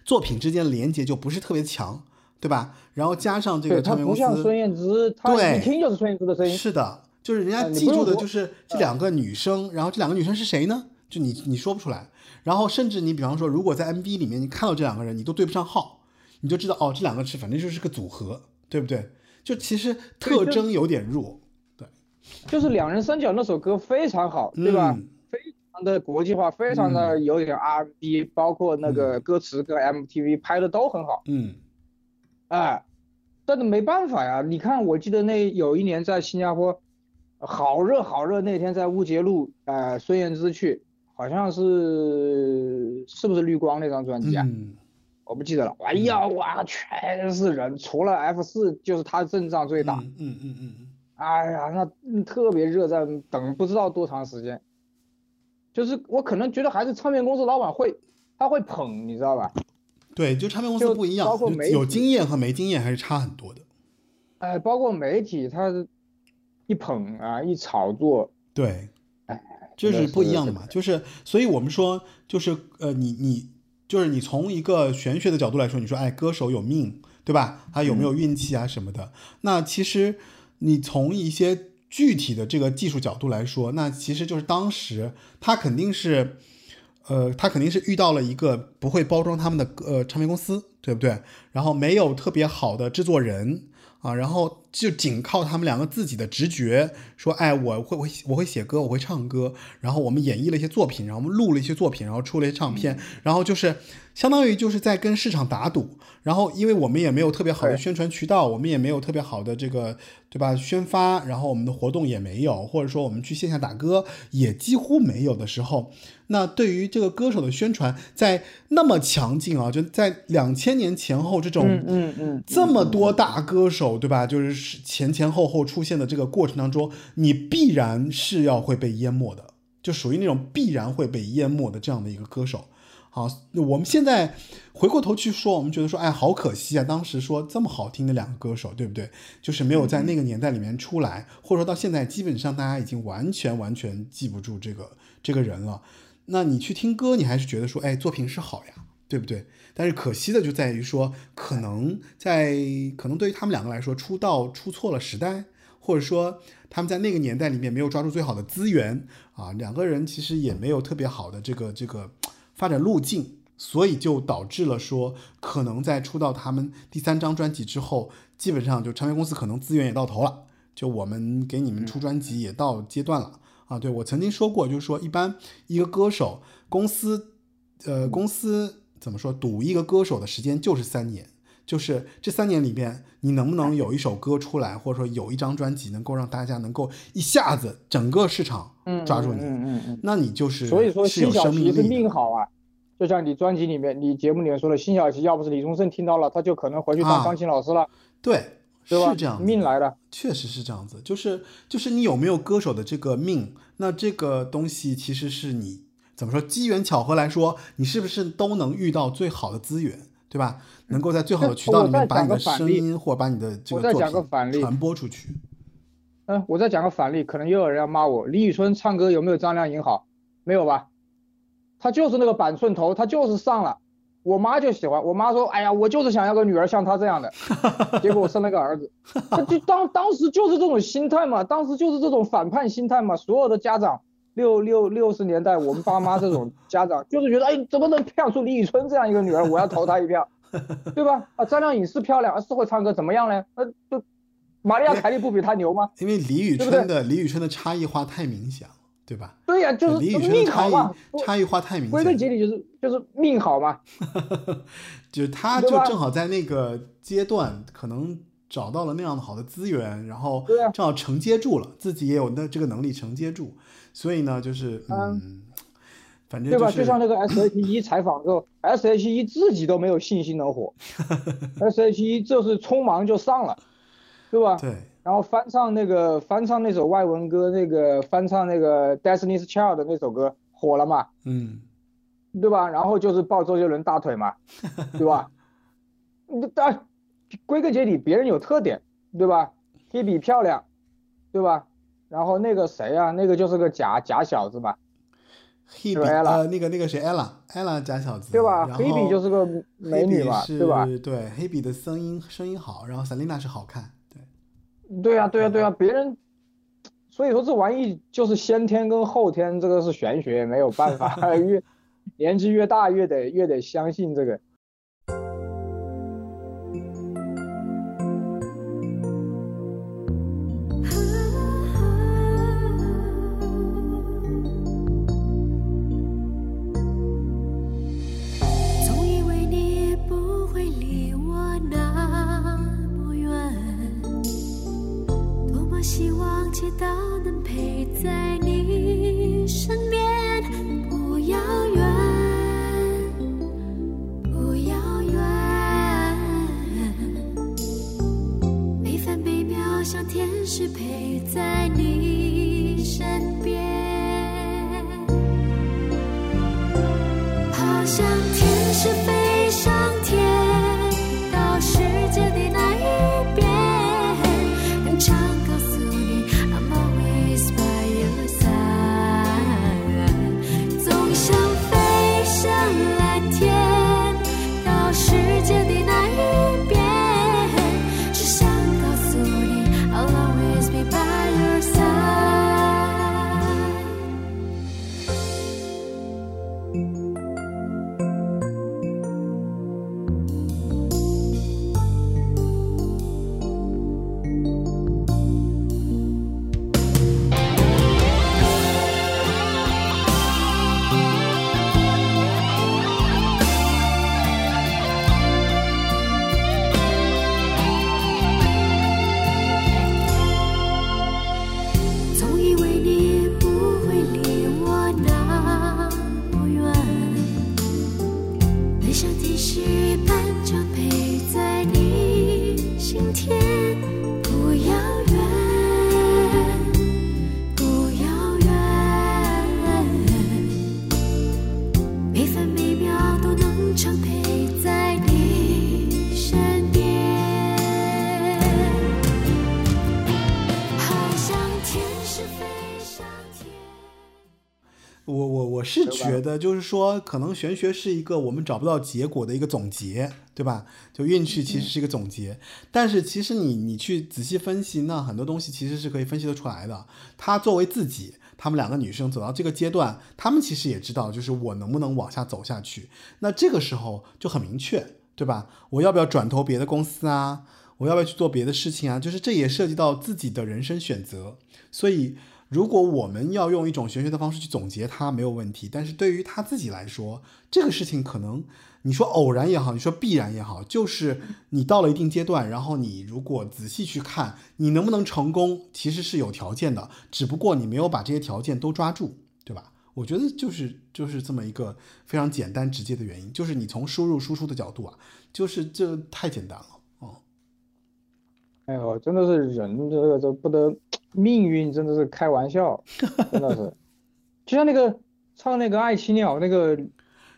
Speaker 1: 作品之间的连接就不是特别强，对吧？然后加上这个唱片公
Speaker 2: 不像
Speaker 1: 司，
Speaker 2: 孙燕姿，她
Speaker 1: 对
Speaker 2: 一听就是孙燕姿的声音。
Speaker 1: 是的，就是人家记住的就是这两个女生，然后这两个女生是谁呢？就你你说不出来，然后甚至你比方说，如果在 MV 里面你看到这两个人，你都对不上号，你就知道哦，这两个是反正就是个组合，对不对？就其实特征有点弱，对
Speaker 2: 就是两人三角那首歌非常好，对吧？
Speaker 1: 嗯
Speaker 2: 的国际化，非常的有点 R&B，、包括那个歌词跟 MTV 拍的都很好，
Speaker 1: 嗯
Speaker 2: 哎，但是没办法呀。你看，我记得那有一年在新加坡，好热好热，那天在乌节路，呃，孙燕姿去，好像是是不是绿光那张专辑啊？
Speaker 1: 嗯
Speaker 2: 我不记得了。哎呀，哇，全是人，除了 F 四就是他阵仗最大。
Speaker 1: 嗯嗯嗯嗯嗯，
Speaker 2: 哎呀，那嗯特别热，在等不知道多长时间。就是我可能觉得还是唱片公司老板会，他会捧，你知道吧？
Speaker 1: 对，就唱片公司不一样，
Speaker 2: 包括
Speaker 1: 就有
Speaker 2: 媒体
Speaker 1: 经验和没经验还是差很多的。
Speaker 2: 哎，包括媒体，他一捧啊，一炒作，
Speaker 1: 对，
Speaker 2: 哎，
Speaker 1: 这是
Speaker 2: 真的是
Speaker 1: 不一样的嘛，就是，所以我们说，就是呃，你你就是你从一个玄学的角度来说，你说，哎，歌手有命，对吧？他有没有运气啊什么的？那其实你从一些具体的这个技术角度来说，那其实就是当时他肯定是，呃，他肯定是遇到了一个不会包装他们的呃唱片公司，对不对？然后没有特别好的制作人。啊，然后就仅靠他们两个自己的直觉，说，哎，我会我我会写歌，我会唱歌，然后我们演绎了一些作品，然后我们录了一些作品，然后出了一些唱片，然后就是相当于就是在跟市场打赌，然后因为我们也没有特别好的宣传渠道，我们也没有特别好的这个对吧？宣发，然后我们的活动也没有，或者说我们去线下打歌也几乎没有的时候，那对于这个歌手的宣传，在那么强劲啊，就在两千年前后这种
Speaker 2: 嗯嗯嗯，
Speaker 1: 这么多大歌手，对吧？就是前前后后出现的这个过程当中，你必然是要会被淹没的，就属于那种必然会被淹没的这样的一个歌手。好，我们现在回过头去说，我们觉得说，哎，好可惜啊！当时说这么好听的两个歌手，对不对？就是没有在那个年代里面出来，或者说到现在，基本上大家已经完全完全记不住这个这个人了。那你去听歌，你还是觉得说，哎，作品是好呀，对不对？但是可惜的就在于说，可能在可能对于他们两个来说，出道出错了时代，或者说他们在那个年代里面没有抓住最好的资源啊，两个人其实也没有特别好的这个这个发展路径，所以就导致了说，可能在出道他们第三张专辑之后，基本上就唱片公司可能资源也到头了，就我们给你们出专辑也到阶段了。啊，对我曾经说过，就是说，一般一个歌手公司，呃，公司怎么说，赌一个歌手的时间就是三年，就是这三年里边，你能不能有一首歌出来，或者说有一张专辑能够让大家能够一下子整个市场抓住你，
Speaker 2: 嗯嗯嗯
Speaker 1: 那你就是
Speaker 2: 所以说
Speaker 1: 是有
Speaker 2: 辛晓琪是
Speaker 1: 生命力的。
Speaker 2: 命好啊，就像你专辑里面、你节目里面说的，辛晓琪要不是李宗盛听到了，他就可能回去
Speaker 1: 啊
Speaker 2: 当钢琴老师了，
Speaker 1: 对，
Speaker 2: 对吧？
Speaker 1: 是这样
Speaker 2: 命来的。
Speaker 1: 确实是这样子，就是就是你有没有歌手的这个命，那这个东西其实是你怎么说机缘巧合来说，你是不是都能遇到最好的资源，对吧？能够在最好的渠道里面把你的声音或者把你的这
Speaker 2: 我再讲
Speaker 1: 个作
Speaker 2: 个反例
Speaker 1: 品传播出去。
Speaker 2: 嗯，我再讲个反例，可能又有人要骂我。李宇春唱歌有没有张靓颖好？没有吧？她就是那个板寸头，她就是上了。我妈就喜欢，我妈说：“哎呀，我就是想要个女儿像她这样的。”结果我生了个儿子，他就当当时就是这种心态嘛，当时就是这种反叛心态嘛。所有的家长，六六六十年代，我们爸妈这种 家长就是觉得，哎，怎么能培养出李宇春这样一个女儿？我要投她一票，对吧？啊，张靓颖是漂亮，是会唱歌，怎么样呢？那就玛利亚凯莉不比她牛吗？
Speaker 1: 因为李宇春的李宇春的差异化太明显了，对吧？
Speaker 2: 对呀、就是
Speaker 1: 李宇春的
Speaker 2: 命
Speaker 1: 差异
Speaker 2: 好嘛，
Speaker 1: 差异化太明显
Speaker 2: 归根，结底就是就是命好嘛。
Speaker 1: 就是她就正好在那个阶段可能找到了那样的好的资源，然后正好承接住了，自己也有那这个能力承接住，所以呢，就是嗯，
Speaker 2: 嗯
Speaker 1: 反正
Speaker 2: 对吧？就像那个 S.H.E 采访之后，S.H.E 自己都没有信心能火，S.H.E 就是匆忙就上了，对吧？
Speaker 1: 对，
Speaker 2: 然后翻唱那个翻唱那首外文歌，那个翻唱那个 Destiny's Child 的那首歌火了嘛，
Speaker 1: 嗯，
Speaker 2: 对吧？然后就是抱周杰伦大腿嘛，对吧？你但归根结底，别人有特点，对吧？Hebe 漂亮，对吧？然后那个谁啊，那个就是个假假小子吧
Speaker 1: ，Hebe
Speaker 2: 是 Ella
Speaker 1: 呃，那个那个谁 Ella，Ella 假小子，
Speaker 2: 对吧？Hebe 就是个美女嘛，对吧？
Speaker 1: 对，Hebe 的声音声音好，然后 Selina 是好看，对，
Speaker 2: 对呀、对呀、对呀、别人，所以说这玩意就是先天跟后天，这个是玄学，没有办法，越年纪越大越得越得相信这个。
Speaker 3: 像天使陪在你身边。
Speaker 1: 得，就是说，可能玄学是一个我们找不到结果的一个总结，对吧？就运气其实是一个总结，但是其实你你去仔细分析，那很多东西其实是可以分析得出来的。她作为自己，她们两个女生走到这个阶段，她们其实也知道，就是我能不能往下走下去。那这个时候就很明确，对吧？我要不要转投别的公司啊？我要不要去做别的事情啊？就是这也涉及到自己的人生选择，所以。如果我们要用一种玄学的方式去总结它，没有问题。但是对于他自己来说，这个事情可能你说偶然也好，你说必然也好，就是你到了一定阶段，然后你如果仔细去看，你能不能成功，其实是有条件的，只不过你没有把这些条件都抓住，对吧？我觉得就是就是这么一个非常简单直接的原因，就是你从输入输出的角度啊，就是这太简单了。
Speaker 2: 哎呦，真的是人这个这不得，命运真的是开玩笑，真的是，就像那个唱那个《爱情鸟》那个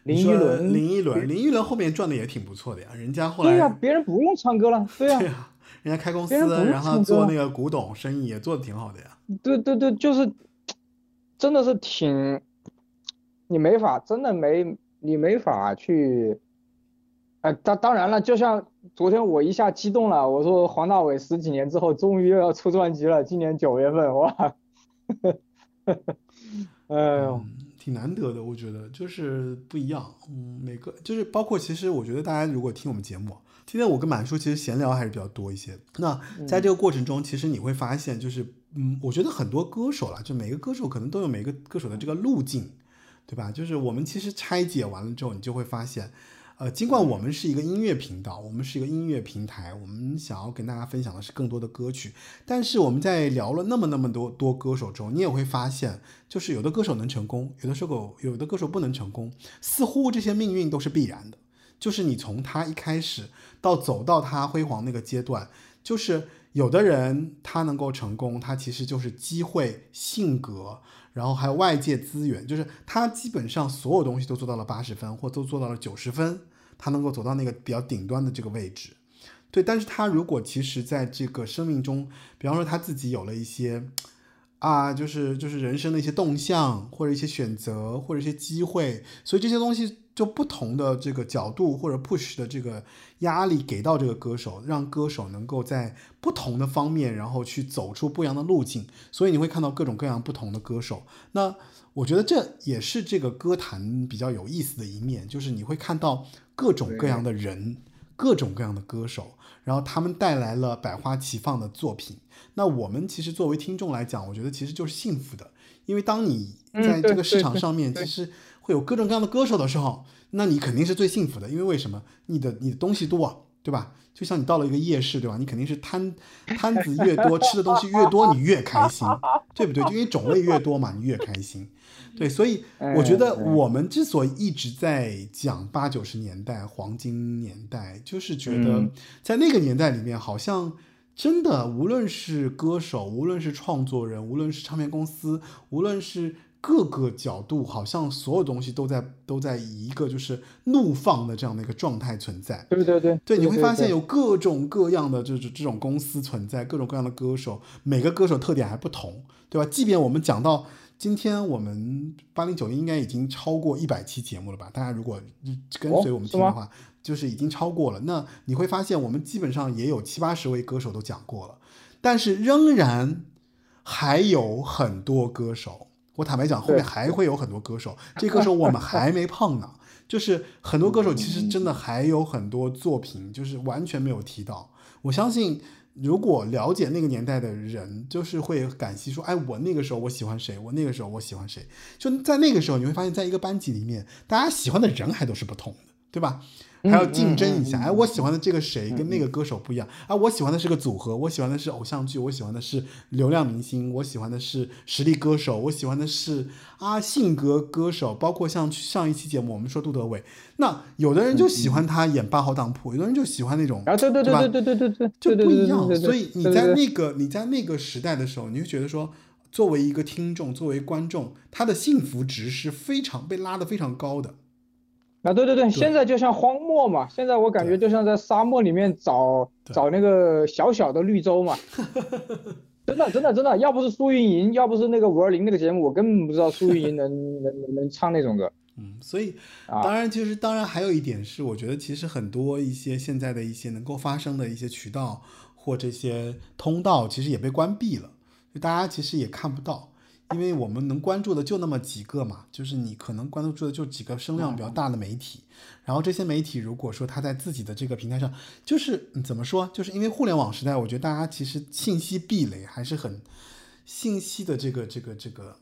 Speaker 2: 林依轮，
Speaker 1: 林依轮，林依轮后面赚的也挺不错的呀，人家后来
Speaker 2: 对呀、别人不用唱歌了，对呀、
Speaker 1: 对呀、人家开公司，然后做那个古董生意也做的挺好的呀。
Speaker 2: 对对对，就是，真的是挺，你没法，真的没，你没法去，哎，当当然了，就像昨天我一下激动了，我说黄大炜十几年之后终于又要出专辑了，今年九月份，哇，哎呦，
Speaker 1: 嗯，挺难得的，我觉得就是不一样。嗯，每个就是包括其实我觉得大家如果听我们节目，今天我跟满叔其实闲聊还是比较多一些。那在这个过程中，其实你会发现，就是嗯，我觉得很多歌手啦，就每个歌手可能都有每个歌手的这个路径，对吧？就是我们其实拆解完了之后，你就会发现。呃，尽管我们是一个音乐频道，我们是一个音乐平台，我们想要跟大家分享的是更多的歌曲，但是我们在聊了那么那么多多歌手中，你也会发现，就是有的歌手能成功，有的时候有的歌手不能成功，似乎这些命运都是必然的。就是你从他一开始到走到他辉煌那个阶段，就是有的人他能够成功，他其实就是机会、性格，然后还有外界资源，就是他基本上所有东西都做到了八十分，或都做到了九十分，他能够走到那个比较顶端的这个位置。对，但是他如果其实在这个生命中，比方说他自己有了一些啊，就是就是人生的一些动向，或者一些选择，或者一些机会，所以这些东西。就不同的这个角度或者 push 的这个压力给到这个歌手，让歌手能够在不同的方面，然后去走出不一样的路径。所以你会看到各种各样不同的歌手。那我觉得这也是这个歌坛比较有意思的一面，就是你会看到各种各样的人，各种各样的歌手，然后他们带来了百花齐放的作品。那我们其实作为听众来讲，我觉得其实就是幸福的，因为当你在这个市场上面，其实。会有各种各样的歌手的时候，那你肯定是最幸福的，因为为什么？你的你的东西多，对吧？就像你到了一个夜市，对吧？你肯定是摊摊子越多，吃的东西越多，你越开心，对不对？就因为种类越多嘛，你越开心。对，所以我觉得我们之所以一直在讲八九十年代黄金年代，就是觉得在那个年代里面，好像真的无论是歌手，无论是创作人，无论是唱片公司，无论是。各个角度好像所有东西都在都在以一个就是怒放的这样的一个状态存在。
Speaker 2: 对对对，
Speaker 1: 对，你会发现有各种各样的就是这种公司存在，各种各样的歌手，每个歌手特点还不同，对吧？即便我们讲到今天，我们八零九零应该已经超过一百期节目了吧？大家如果跟随我们听的话，就是已经超过了。那你会发现，我们基本上也有七八十位歌手都讲过了，但是仍然还有很多歌手。我坦白讲，后面还会有很多歌手，这歌手我们还没碰呢。就是很多歌手其实真的还有很多作品，就是完全没有提到。我相信，如果了解那个年代的人，就是会感激说：“哎，我那个时候我喜欢谁，我那个时候我喜欢谁。”就在那个时候，你会发现在一个班级里面，大家喜欢的人还都是不同的，对吧？还要竞争一下，哎，我喜欢的这个谁跟那个歌手不一样啊？我喜欢的是个组合，我喜欢的是偶像剧，我喜欢的是流量明星，我喜欢的是实力歌手，我喜欢的是啊性格歌手，包括像上一期节目我们说杜德伟，那有的人就喜欢他演八号当铺，有的人就喜欢那种，
Speaker 2: 对对对对对对对对，
Speaker 1: 就不一样。所以你在那个你在那个时代的时候，你就觉得说，作为一个听众，作为观众，他的幸福值是非常被拉得非常高的。
Speaker 2: 啊，对对对，现在就像荒漠嘛，现在我感觉就像在沙漠里面找找那个小小的绿洲嘛。真的真的真的，要不是苏运莹，要不是那个五二零那个节目，我根本不知道苏运莹能 能能唱那种歌。
Speaker 1: 嗯，所以当然就是当然还有一点是，我觉得其实很多一些现在的一些能够发生的一些渠道或这些通道，其实也被关闭了，就大家其实也看不到。因为我们能关注的就那么几个嘛，就是你可能关注的就几个声量比较大的媒体，然后这些媒体如果说他在自己的这个平台上，就是怎么说，就是因为互联网时代，我觉得大家其实信息壁垒还是很，信息的这个这个这个，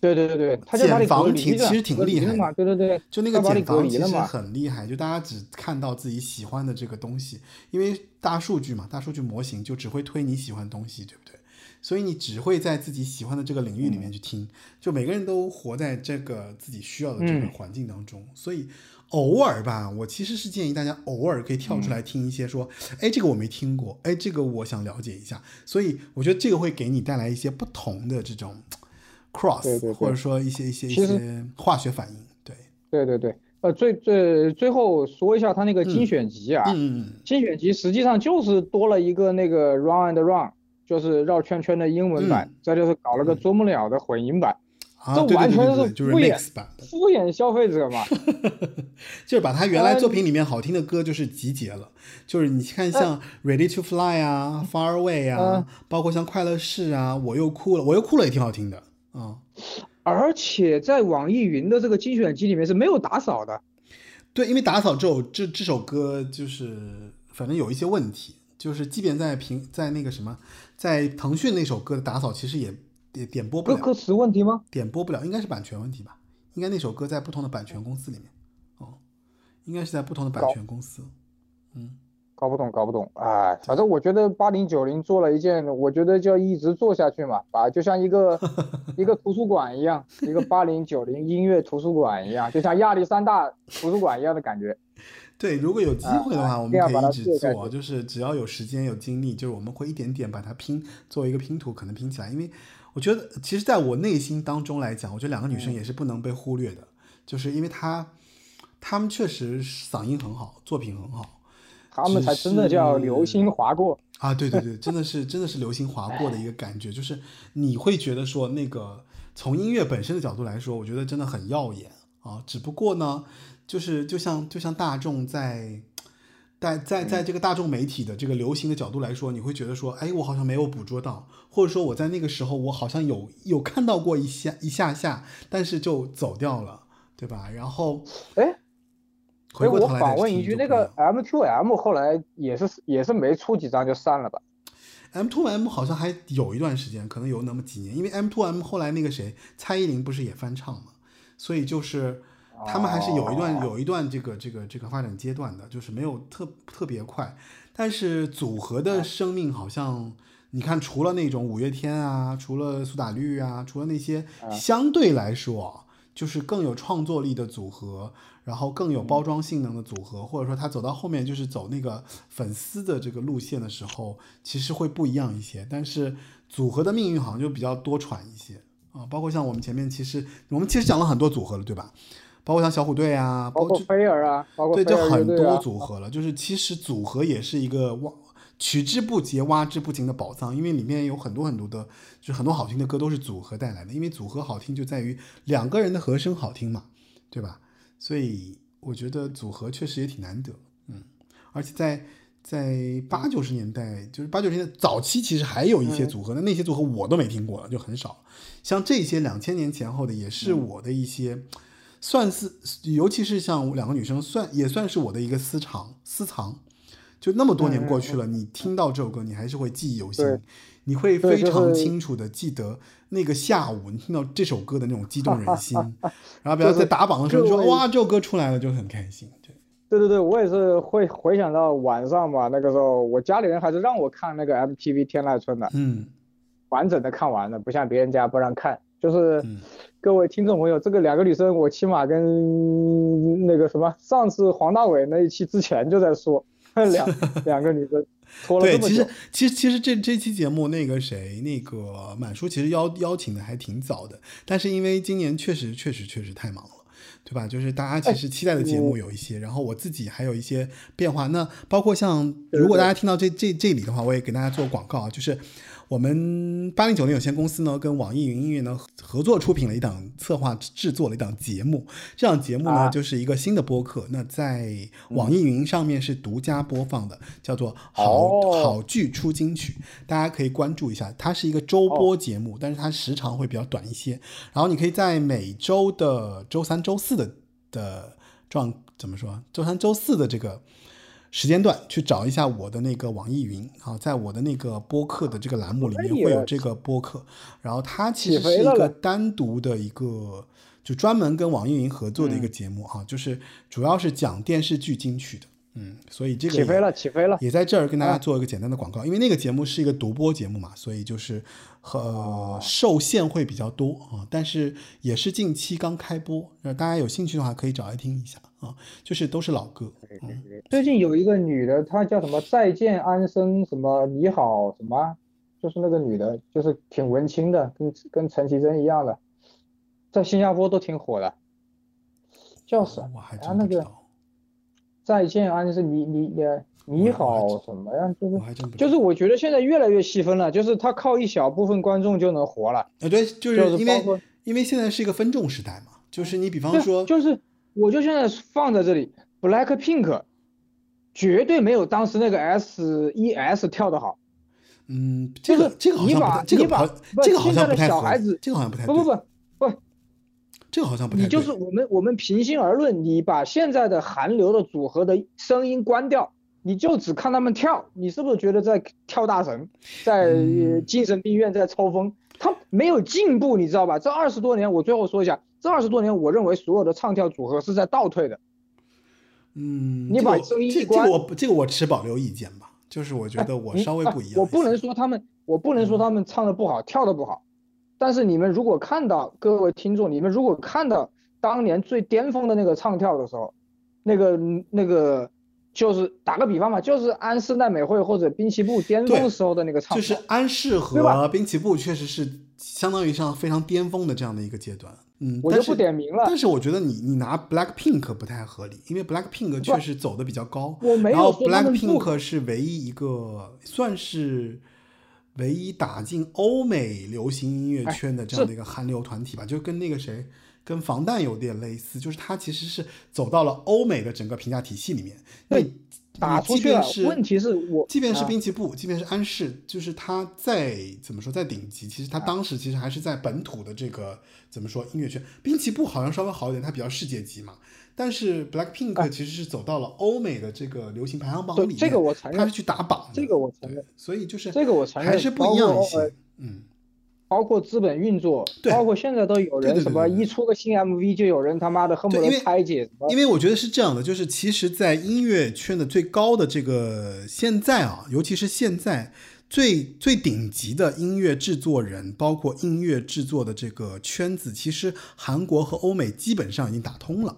Speaker 2: 对对对对，
Speaker 1: 茧房挺其实挺厉害
Speaker 2: 的，对对对，
Speaker 1: 就那个茧房其实很厉害，就大家只看到自己喜欢的这个东西，因为大数据嘛，大数据模型就只会推你喜欢的东西，对不对？所以你只会在自己喜欢的这个领域里面去听，就每个人都活在这个自己需要的这个环境当中。所以偶尔吧，我其实是建议大家偶尔可以跳出来听一些，说，哎，这个我没听过，哎，这个我想了解一下。所以我觉得这个会给你带来一些不同的这种 cross，或者说一些一些一些化学反应。对，
Speaker 2: 对对对。呃，最最最后说一下他那个精选集啊，精选集实际上就是多了一个那个 run and run。就是绕圈圈的英文版，再就是搞了个啄木鸟的混音版，这完全是敷衍敷衍消费者嘛。
Speaker 1: 就是把他原来作品里面好听的歌就是集结了，就是你看像 Ready to Fly 啊，Far Away 啊，包括像快乐士啊，我又哭了，我又哭了也挺好听的啊。
Speaker 2: 而且在网易云的这个精选集里面是没有打扫的。
Speaker 1: 对，因为打扫这首这这首歌就是反正有一些问题，就是即便在平在那个什么。在腾讯那首歌的打扫其实也也点播不了，
Speaker 2: 歌词问题吗？
Speaker 1: 点播不了，应该是版权问题吧？应该那首歌在不同的版权公司里面，哦，应该是在不同的版权公司。嗯，
Speaker 2: 搞不懂，搞不懂。哎，反正我觉得八零九零做了一件，我觉得就要一直做下去嘛，啊就像一个 一个图书馆一样，一个八零九零音乐图书馆一样，就像亚历山大图书馆一样的感觉。
Speaker 1: 对，如果有机会的话，
Speaker 2: 啊
Speaker 1: 我们可以一直做，就是只要有时间有精力，就是我们会一点点把它拼，作为一个拼图，可能拼起来。因为我觉得，其实在我内心当中来讲，我觉得两个女生也是不能被忽略的，就是因为她，她们确实嗓音很好，作品很好，
Speaker 2: 她们才真的叫流星划过
Speaker 1: 啊！对对对，真的是真的是流星划过的一个感觉，就是你会觉得说，那个从音乐本身的角度来说，我觉得真的很耀眼啊。只不过呢。就是就像就像大众在，在在在这个大众媒体的这个流行的角度来说，你会觉得说，哎，我好像没有捕捉到，或者说我在那个时候我好像有有看到过一下一下下，但是就走掉了，对吧？然后，
Speaker 2: 哎，
Speaker 1: 回过头
Speaker 2: 来我反问一句，那个 M to M 后来也是也是没出几张就散了吧
Speaker 1: ？M Two M 好像还有一段时间，可能有那么几年，因为 M Two M 后来那个谁，蔡依林不是也翻唱嘛，所以就是。他们还是有一段有一段这个这个这个发展阶段的，就是没有特特别快，但是组合的生命好像，你看除了那种五月天啊，除了苏打绿啊，除了那些相对来说就是更有创作力的组合，然后更有包装性能的组合，或者说他走到后面就是走那个粉丝的这个路线的时候，其实会不一样一些。但是组合的命运好像就比较多舛一些。啊，包括像我们前面其实我们其实讲了很多组合了，对吧？包括像小虎队啊，
Speaker 2: 包括飞儿啊，包括
Speaker 1: 对，就很多组合了。就是其实组合也是一个挖取之不竭、挖之不尽的宝藏，因为里面有很多很多的，就很多好听的歌都是组合带来的。因为组合好听就在于两个人的和声好听嘛，对吧？所以我觉得组合确实也挺难得，嗯。而且在在八九十年代，就是八九十年代早期，其实还有一些组合，那那些组合我都没听过了，就很少。像这些两千年前后的，也是我的一些。算是，尤其是像两个女生，算也算是我的一个私藏私藏。就那么多年过去了，你听到这首歌，你还是会记忆犹新，你会非常清楚的记得那个下午，你听到这首歌的那种激动人心。然后，比如在打榜的时候，说哇，这首歌出来了，就很开心。对，
Speaker 2: 对对对，我也是会回想到晚上嘛，那个时候我家里人还是让我看那个 MTV 天籁村的，
Speaker 1: 嗯，
Speaker 2: 完整的看完了，不像别人家不让看，就是。各位听众朋友，这个两个女生，我起码跟那个什么，上次黄大炜那一期之前就在说，两两个女生拖了这
Speaker 1: 么久。对，其实其实其实这这期节目那个谁，那个满叔其实邀邀请的还挺早的，但是因为今年确实确实确实太忙了，对吧？就是大家其实期待的节目有一些，然后我自己还有一些变化。那包括像如果大家听到这这这里的话，我也给大家做广告啊，就是。我们八零九零有限公司呢，跟网易云音乐呢合作出品了一档策划制作了一档节目。这档节目呢，就是一个新的播客。那在网易云上面是独家播放的，叫做《好好剧出金曲》，大家可以关注一下。它是一个周播节目，但是它时长会比较短一些。然后你可以在每周的周三、周四的的状怎么说？周三、周四的这个。时间段去找一下我的那个网易云啊，在我的那个播客的这个栏目里面会有这个播客，然后它其实是一个单独的一个，就专门跟网易云合作的一个节目啊，就是主要是讲电视剧金曲的，嗯，所以这个
Speaker 2: 起飞了，起飞了，
Speaker 1: 也在这儿跟大家做一个简单的广告，因为那个节目是一个独播节目嘛，所以就是和受限会比较多啊，但是也是近期刚开播，那大家有兴趣的话可以找来听一下。啊，就是都是老歌。
Speaker 2: 最近有一个女的，她叫什么？再见安生，什么你好什么？就是那个女的，就是挺文青的，跟跟陈绮贞一样的，在新加坡都挺火的。叫什么？啊，那个再见安生，你你你你好什么呀？就是就是，我觉得现在越来越细分了，就是他靠一小部分观众就能活了。
Speaker 1: 啊，对，就是因为因为现在是一个分众时代嘛，就是你比方说，
Speaker 2: 就是。我就现在放在这里，Black Pink，绝对没有当时那个 S E S 跳的好。
Speaker 1: 嗯，这个这个好像不，这个不，这个好像不太
Speaker 2: 小孩子，
Speaker 1: 这个好像不太
Speaker 2: 不不不不，
Speaker 1: 这个好像不太。
Speaker 2: 你就是我们我们平心而论，你把现在的韩流的组合的声音关掉，你就只看他们跳，你是不是觉得在跳大神，在精神病院在抽风？他没有进步，你知道吧？这二十多年，我最后说一下。这二十多年，我认为所有的唱跳组合是在倒退的。
Speaker 1: 嗯，
Speaker 2: 你把
Speaker 1: 这个
Speaker 2: 声音
Speaker 1: 这这个我这个我持保留意见吧，就是我觉得我稍微
Speaker 2: 啊
Speaker 1: 不一样。
Speaker 2: 我不能说他们，我不能说他们唱的不好，跳的不好。但是你们如果看到各位听众，你们如果看到当年最巅峰的那个唱跳的时候，那个那个就是打个比方嘛，就是安室奈美惠或者滨崎步巅峰时候的那个唱
Speaker 1: 就是
Speaker 2: 跳。
Speaker 1: 安室和滨崎步确实是相当于像非常巅峰的这样的一个阶段。嗯，
Speaker 2: 我就
Speaker 1: 但是
Speaker 2: 不点名了
Speaker 1: 但是我觉得你你拿 Black Pink 不太合理，因为 Black Pink 确实走的比较高。
Speaker 2: 我没
Speaker 1: 然后 Black Pink 是唯一一个算是唯一打进欧美流行音乐圈的这样的一个韩流团体吧，就跟那个谁。跟防弹有点类似，就是它其实是走到了欧美的整个评价体系里面。
Speaker 2: 那
Speaker 1: 你
Speaker 2: 打出去了问题是我
Speaker 1: 即便是
Speaker 2: 啊
Speaker 1: 滨崎步，即便是安室，就是他在怎么说在顶级，其实他当时其实还是在本土的这个怎么说音乐圈。滨崎步好像稍微好一点，他比较世界级嘛。但是 Black Pink 其实是走到了欧美的这个流行排行榜里面，
Speaker 2: 对这个我承认
Speaker 1: 他是去打榜的，
Speaker 2: 这个我承认，
Speaker 1: 所以就是
Speaker 2: 这个我承认
Speaker 1: 还是不一样一些。嗯，
Speaker 2: 包括资本运作，
Speaker 1: 对
Speaker 2: 包括现在都有人什么一出个新 MV 就有人他妈的恨不得拆解什么
Speaker 1: 因为我觉得是这样的，就是其实，在音乐圈的最高的这个现在啊，尤其是现在最最顶级的音乐制作人，包括音乐制作的这个圈子，其实韩国和欧美基本上已经打通了。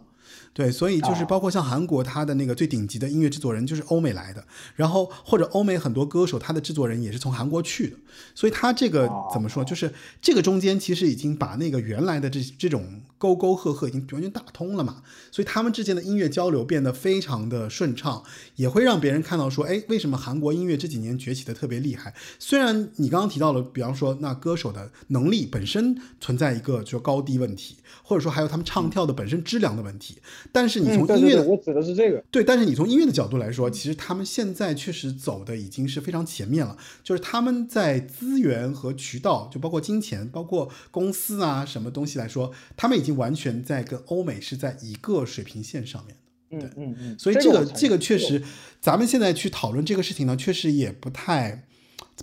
Speaker 1: 对，所以就是
Speaker 2: 啊
Speaker 1: 包括像韩国，他的那个最顶级的音乐制作人就是欧美来的，然后或者欧美很多歌手，他的制作人也是从韩国去的，所以他这个怎么说，就是这个中间其实已经把那个原来的这这种沟沟壑壑已经完全打通了嘛，所以他们之间的音乐交流变得非常的顺畅，也会让别人看到说，哎，为什么韩国音乐这几年崛起的特别厉害？虽然你刚刚提到了，比方说那歌手的能力本身存在一个就高低问题，或者说还有他们唱跳的本身质量的问题，但是你
Speaker 2: 嗯，
Speaker 1: 从音乐的、
Speaker 2: 对对对，我指的是这个。
Speaker 1: 对，但是你从音乐的角度来说，其实他们现在确实走的已经是非常前面了。就是他们在资源和渠道，就包括金钱、包括公司啊什么东西来说，他们已经完全在跟欧美是在一个水平线上面。
Speaker 2: 嗯嗯嗯，
Speaker 1: 所以这个这个确实，咱们现在去讨论这个事情呢，确实也不太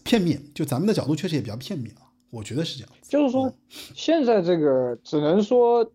Speaker 1: 片面。就咱们的角度确实也比较片面啊，我觉得是这样。
Speaker 2: 就是说，现在这个只能说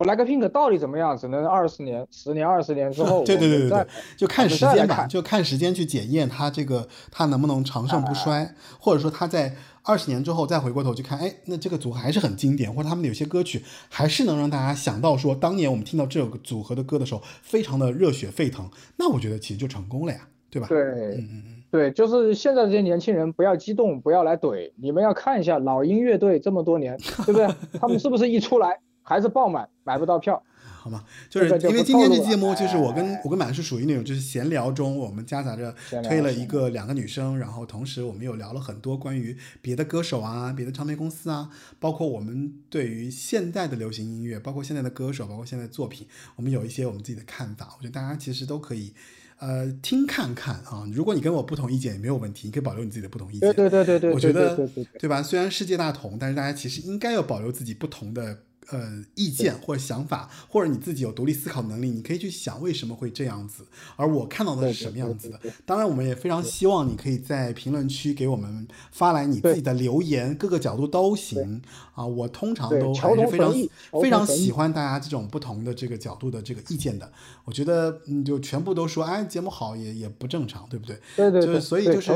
Speaker 2: ，BLACKPINK 到底怎么样，只能二十年、十年、二十年之后，
Speaker 1: 对对对对对，就看时间吧，就看时间去检验它这个它能不能长盛不衰，或者说它在二十年之后再回过头去看，哎，那这个组合还是很经典，或者他们的有些歌曲还是能让大家想到说，当年我们听到这个组合的歌的时候，非常的热血沸腾，那我觉得其实就成功了呀，对吧？
Speaker 2: 对
Speaker 1: 嗯嗯嗯，
Speaker 2: 对，就是现在这些年轻人不要激动，不要来怼，你们要看一下老鹰乐队这么多年，对不对？他们是不是一出来还是爆满，买不到票？
Speaker 1: 好吗？就是因为今天这期节目，就是我跟
Speaker 2: 哎
Speaker 1: 我跟满是属于那种就是闲聊中，我们夹杂着推了一个两个女生，然后同时我们又聊了很多关于别的歌手啊、别的唱片公司啊，包括我们对于现在的流行音乐，包括现在的歌手，包括现在的作品，我们有一些我们自己的看法。我觉得大家其实都可以。呃，听看看啊！如果你跟我不同意见也没有问题，你可以保留你自己的不同意见。
Speaker 2: 对对对对对，
Speaker 1: 我觉得
Speaker 2: 对
Speaker 1: 吧？虽然世界大同，但是大家其实应该要保留自己不同的呃意见或者想法，或者你自己有独立思考能力，你可以去想为什么会这样子，而我看到的是什么样子的。当然，我们也非常希望你可以在评论区给我们发来你自己的留言，各个角度都行啊。我通常都还是非常非常喜欢大家这种不同的这个角度的这个意见的。我觉得嗯，就全部都说哎节目好也也不正常，对不对？
Speaker 2: 对对对，
Speaker 1: 就是所以就是。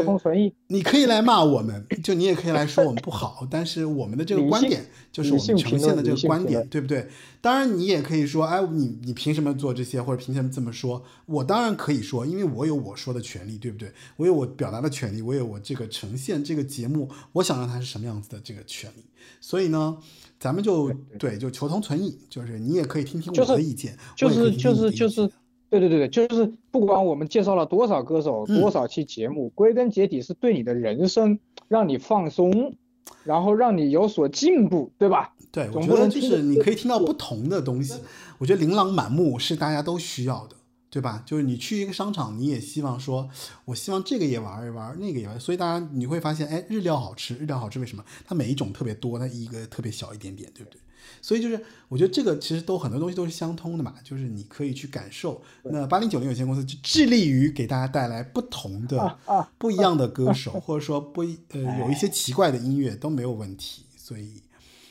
Speaker 1: 你可以来骂我们，就你也可以来说我们不好，但是我们的这个观点就是我们呈现的这个观点，对不对？当然你也可以说，哎，你你凭什么做这些，或者凭什么这么说？我当然可以说，因为我有我说的权利，对不对？我有我表达的权利，我有我这个呈现这个节目，我想让它是什么样子的这个权利。所以呢，咱们就对就求同存异，就是你也可以听听我的意见，
Speaker 2: 就是就是就是。对对对对，就是不管我们介绍了多少歌手，多少期节目，归根结底是对你的人生让你放松，然后让你有所进步，对吧？
Speaker 1: 对，我觉得就是你可以听到不同的东西。我觉得琳琅满目是大家都需要的，对吧？就是你去一个商场，你也希望说，我希望这个也玩一玩，那个也玩。所以大家你会发现，哎，日料好吃，日料好吃，为什么？它每一种特别多，它一个特别小一点点，对不对？所以就是，我觉得这个其实都很多东西都是相通的嘛，就是你可以去感受。那八零九零有限公司就致力于给大家带来不同的、不一样的歌手，或者说不呃有一些奇怪的音乐都没有问题。所以，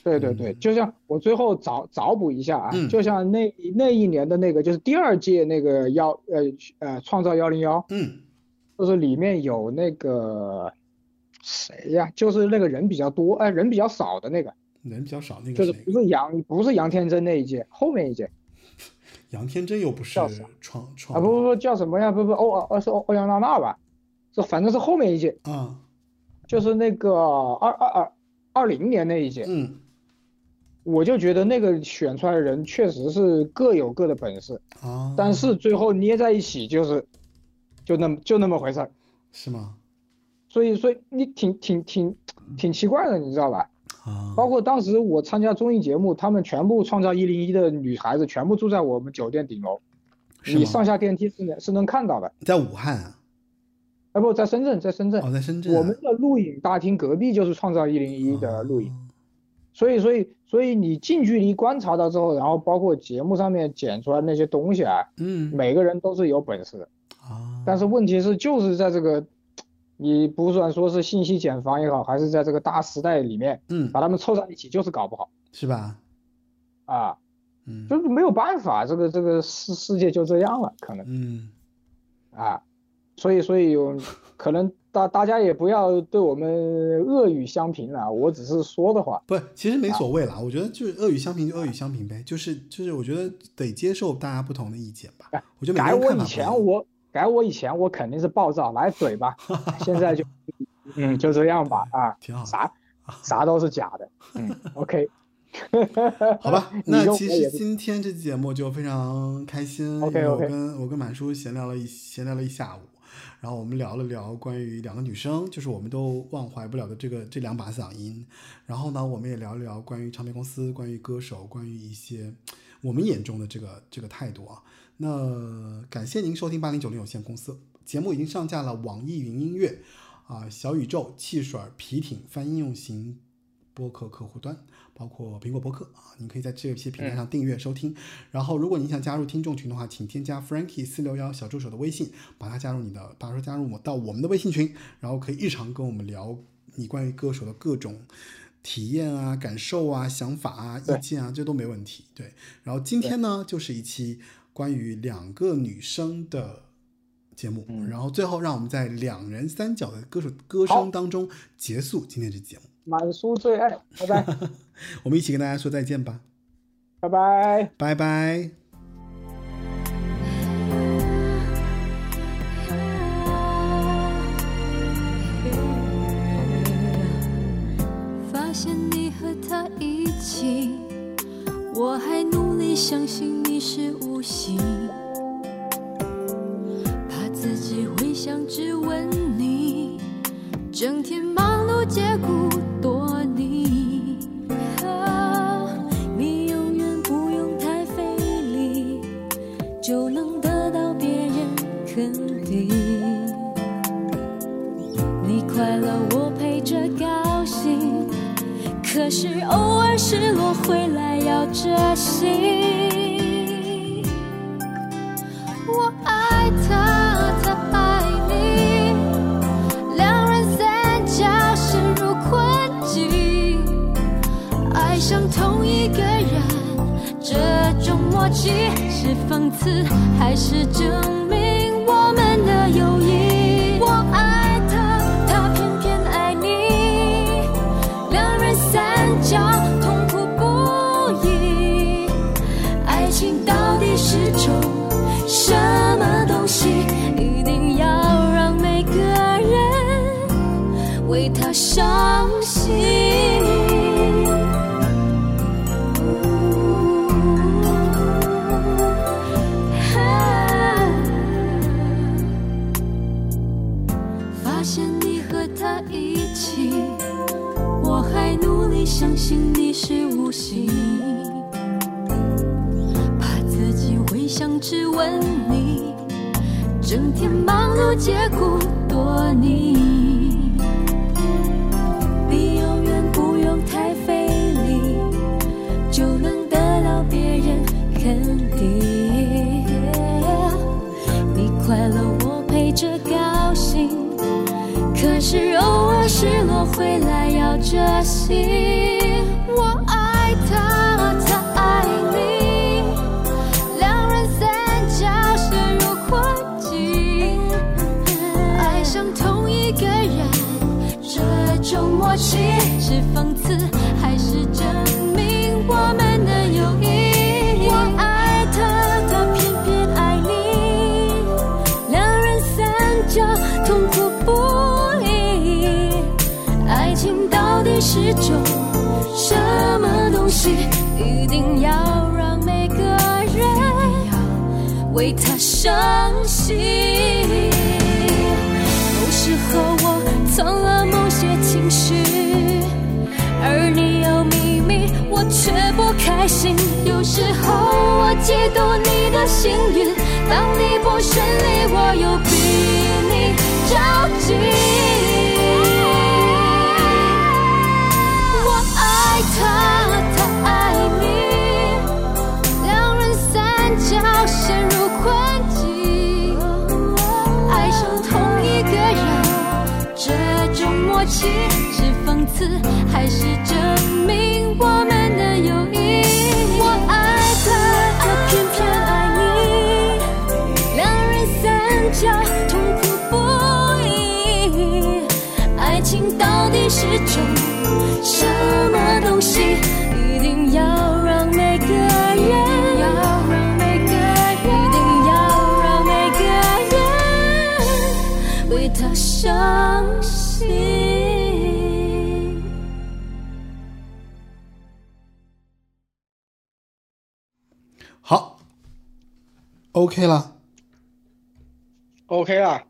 Speaker 2: 对对对，就像我最后找找补一下啊，
Speaker 1: 嗯
Speaker 2: 就像那那一年的那个就是第二届那个幺呃呃创造幺零幺，
Speaker 1: 嗯
Speaker 2: 就是里面有那个谁呀，就是那个人比较多，哎、人比较少的那个，
Speaker 1: 人比较少，那个
Speaker 2: 就是不
Speaker 1: 是
Speaker 2: 杨不是杨天真那一届，后面一届
Speaker 1: 杨天真又不是创创
Speaker 2: 啊不不不叫什么呀？不不欧欧是欧欧阳娜娜吧？这反正是后面一届，
Speaker 1: 啊
Speaker 2: 就是那个二二二二零年那一届，
Speaker 1: 嗯
Speaker 2: 我就觉得那个选出来的人确实是各有各的本事，
Speaker 1: 啊，
Speaker 2: 但是最后捏在一起就是就那么就那么回事儿，
Speaker 1: 是吗？
Speaker 2: 所以所以你挺挺挺挺奇怪的，你知道吧？
Speaker 1: 啊，
Speaker 2: 包括当时我参加综艺节目，他们全部创造一零一的女孩子全部住在我们酒店顶楼，你上下电梯是能是能看到的。
Speaker 1: 在武汉啊，
Speaker 2: 啊不，在深圳，在深圳，
Speaker 1: 哦，在深圳啊，
Speaker 2: 我们的录影大厅隔壁就是创造一零一的录影，
Speaker 1: 哦
Speaker 2: 所以所以所以你近距离观察到之后，然后包括节目上面剪出来那些东西啊，
Speaker 1: 嗯。
Speaker 2: 每个人都是有本事的，
Speaker 1: 啊，
Speaker 2: 但是问题是就是在这个，你不算说是信息茧房也好，还是在这个大时代里面
Speaker 1: 嗯。
Speaker 2: 把他们凑在一起，就是搞不好。
Speaker 1: 是吧？
Speaker 2: 啊。
Speaker 1: 嗯。
Speaker 2: 就是没有办法，这个这个世世界就这样了，可能
Speaker 1: 嗯。
Speaker 2: 啊，所以所以有可能大大家也不要对我们恶语相评了，我只是说的话，
Speaker 1: 不，其实没所谓啦。我觉得就是恶语相评就恶语相评呗，就是就是我觉得得接受大家不同的意见吧。我觉得每
Speaker 2: 改我以前我改我以前我肯定是暴躁来怼吧，现在就嗯就这样吧 啊，
Speaker 1: 挺好
Speaker 2: 啥啥都是假的，嗯，OK，
Speaker 1: 好吧，那其实今天这期节目就非常开心
Speaker 2: ，OK，
Speaker 1: 因为我跟我跟满叔闲聊了一闲聊了一下午，然后我们聊了聊关于两个女生，就是我们都忘怀不了的这个这两把嗓音，然后呢，我们也聊了聊关于唱片公司、关于歌手、关于一些我们眼中的这个这个态度啊。那感谢您收听八零九零有限公司节目，已经上架了网易云音乐啊、小宇宙、汽水、皮艇、泛应用型播客客户端，包括苹果播客啊，你可以在这些平台上订阅收听。然后，如果你想加入听众群的话，请添加 Frankie 四六幺小助手的微信，把他加入你的，把他加入我到我们的微信群，然后可以日常跟我们聊你关于歌手的各种体验啊、感受啊、想法啊、意见啊，这都没问题。对，然后今天呢，就是一期关于两个女生的。节目，
Speaker 2: 嗯
Speaker 1: 然后最后让我们在两人三角的歌手歌声当中结束今天这期节目。
Speaker 2: 满叔最爱，拜拜，
Speaker 1: 我们一起跟大家说再见吧，
Speaker 2: 拜拜。
Speaker 1: 拜拜。
Speaker 3: 发现你和他一起，我还努力相信你是无心，怕自己会想只问你，整天忙借故躲你。你永远不用太费力，就能得到别人肯定。你快乐，我陪着高兴。可是偶尔失落回来要珍惜。爱上同一个人，这种默契是讽刺还是证明我们的友谊？我爱他，他偏偏爱你。两人三角痛苦不已，爱情到底是种什么东西？一定要让每个人为他伤你是无心，怕自己会想只问你，整天忙碌结果多你。你永远不用太费力，就能得到别人肯定。你快乐，我陪着高兴。可是偶尔失落回来要珍惜。伤心。有时候我藏了某些情绪，而你有秘密，我却不开心。有时候我嫉妒你的幸运，当你不顺利，我又比你着急。我爱，他种默契是讽刺还是证明我们的友谊？我爱他，他偏偏爱你，两人三角痛苦不已，爱情到底是种什么东西？
Speaker 1: ，OK 了。
Speaker 2: OK 了。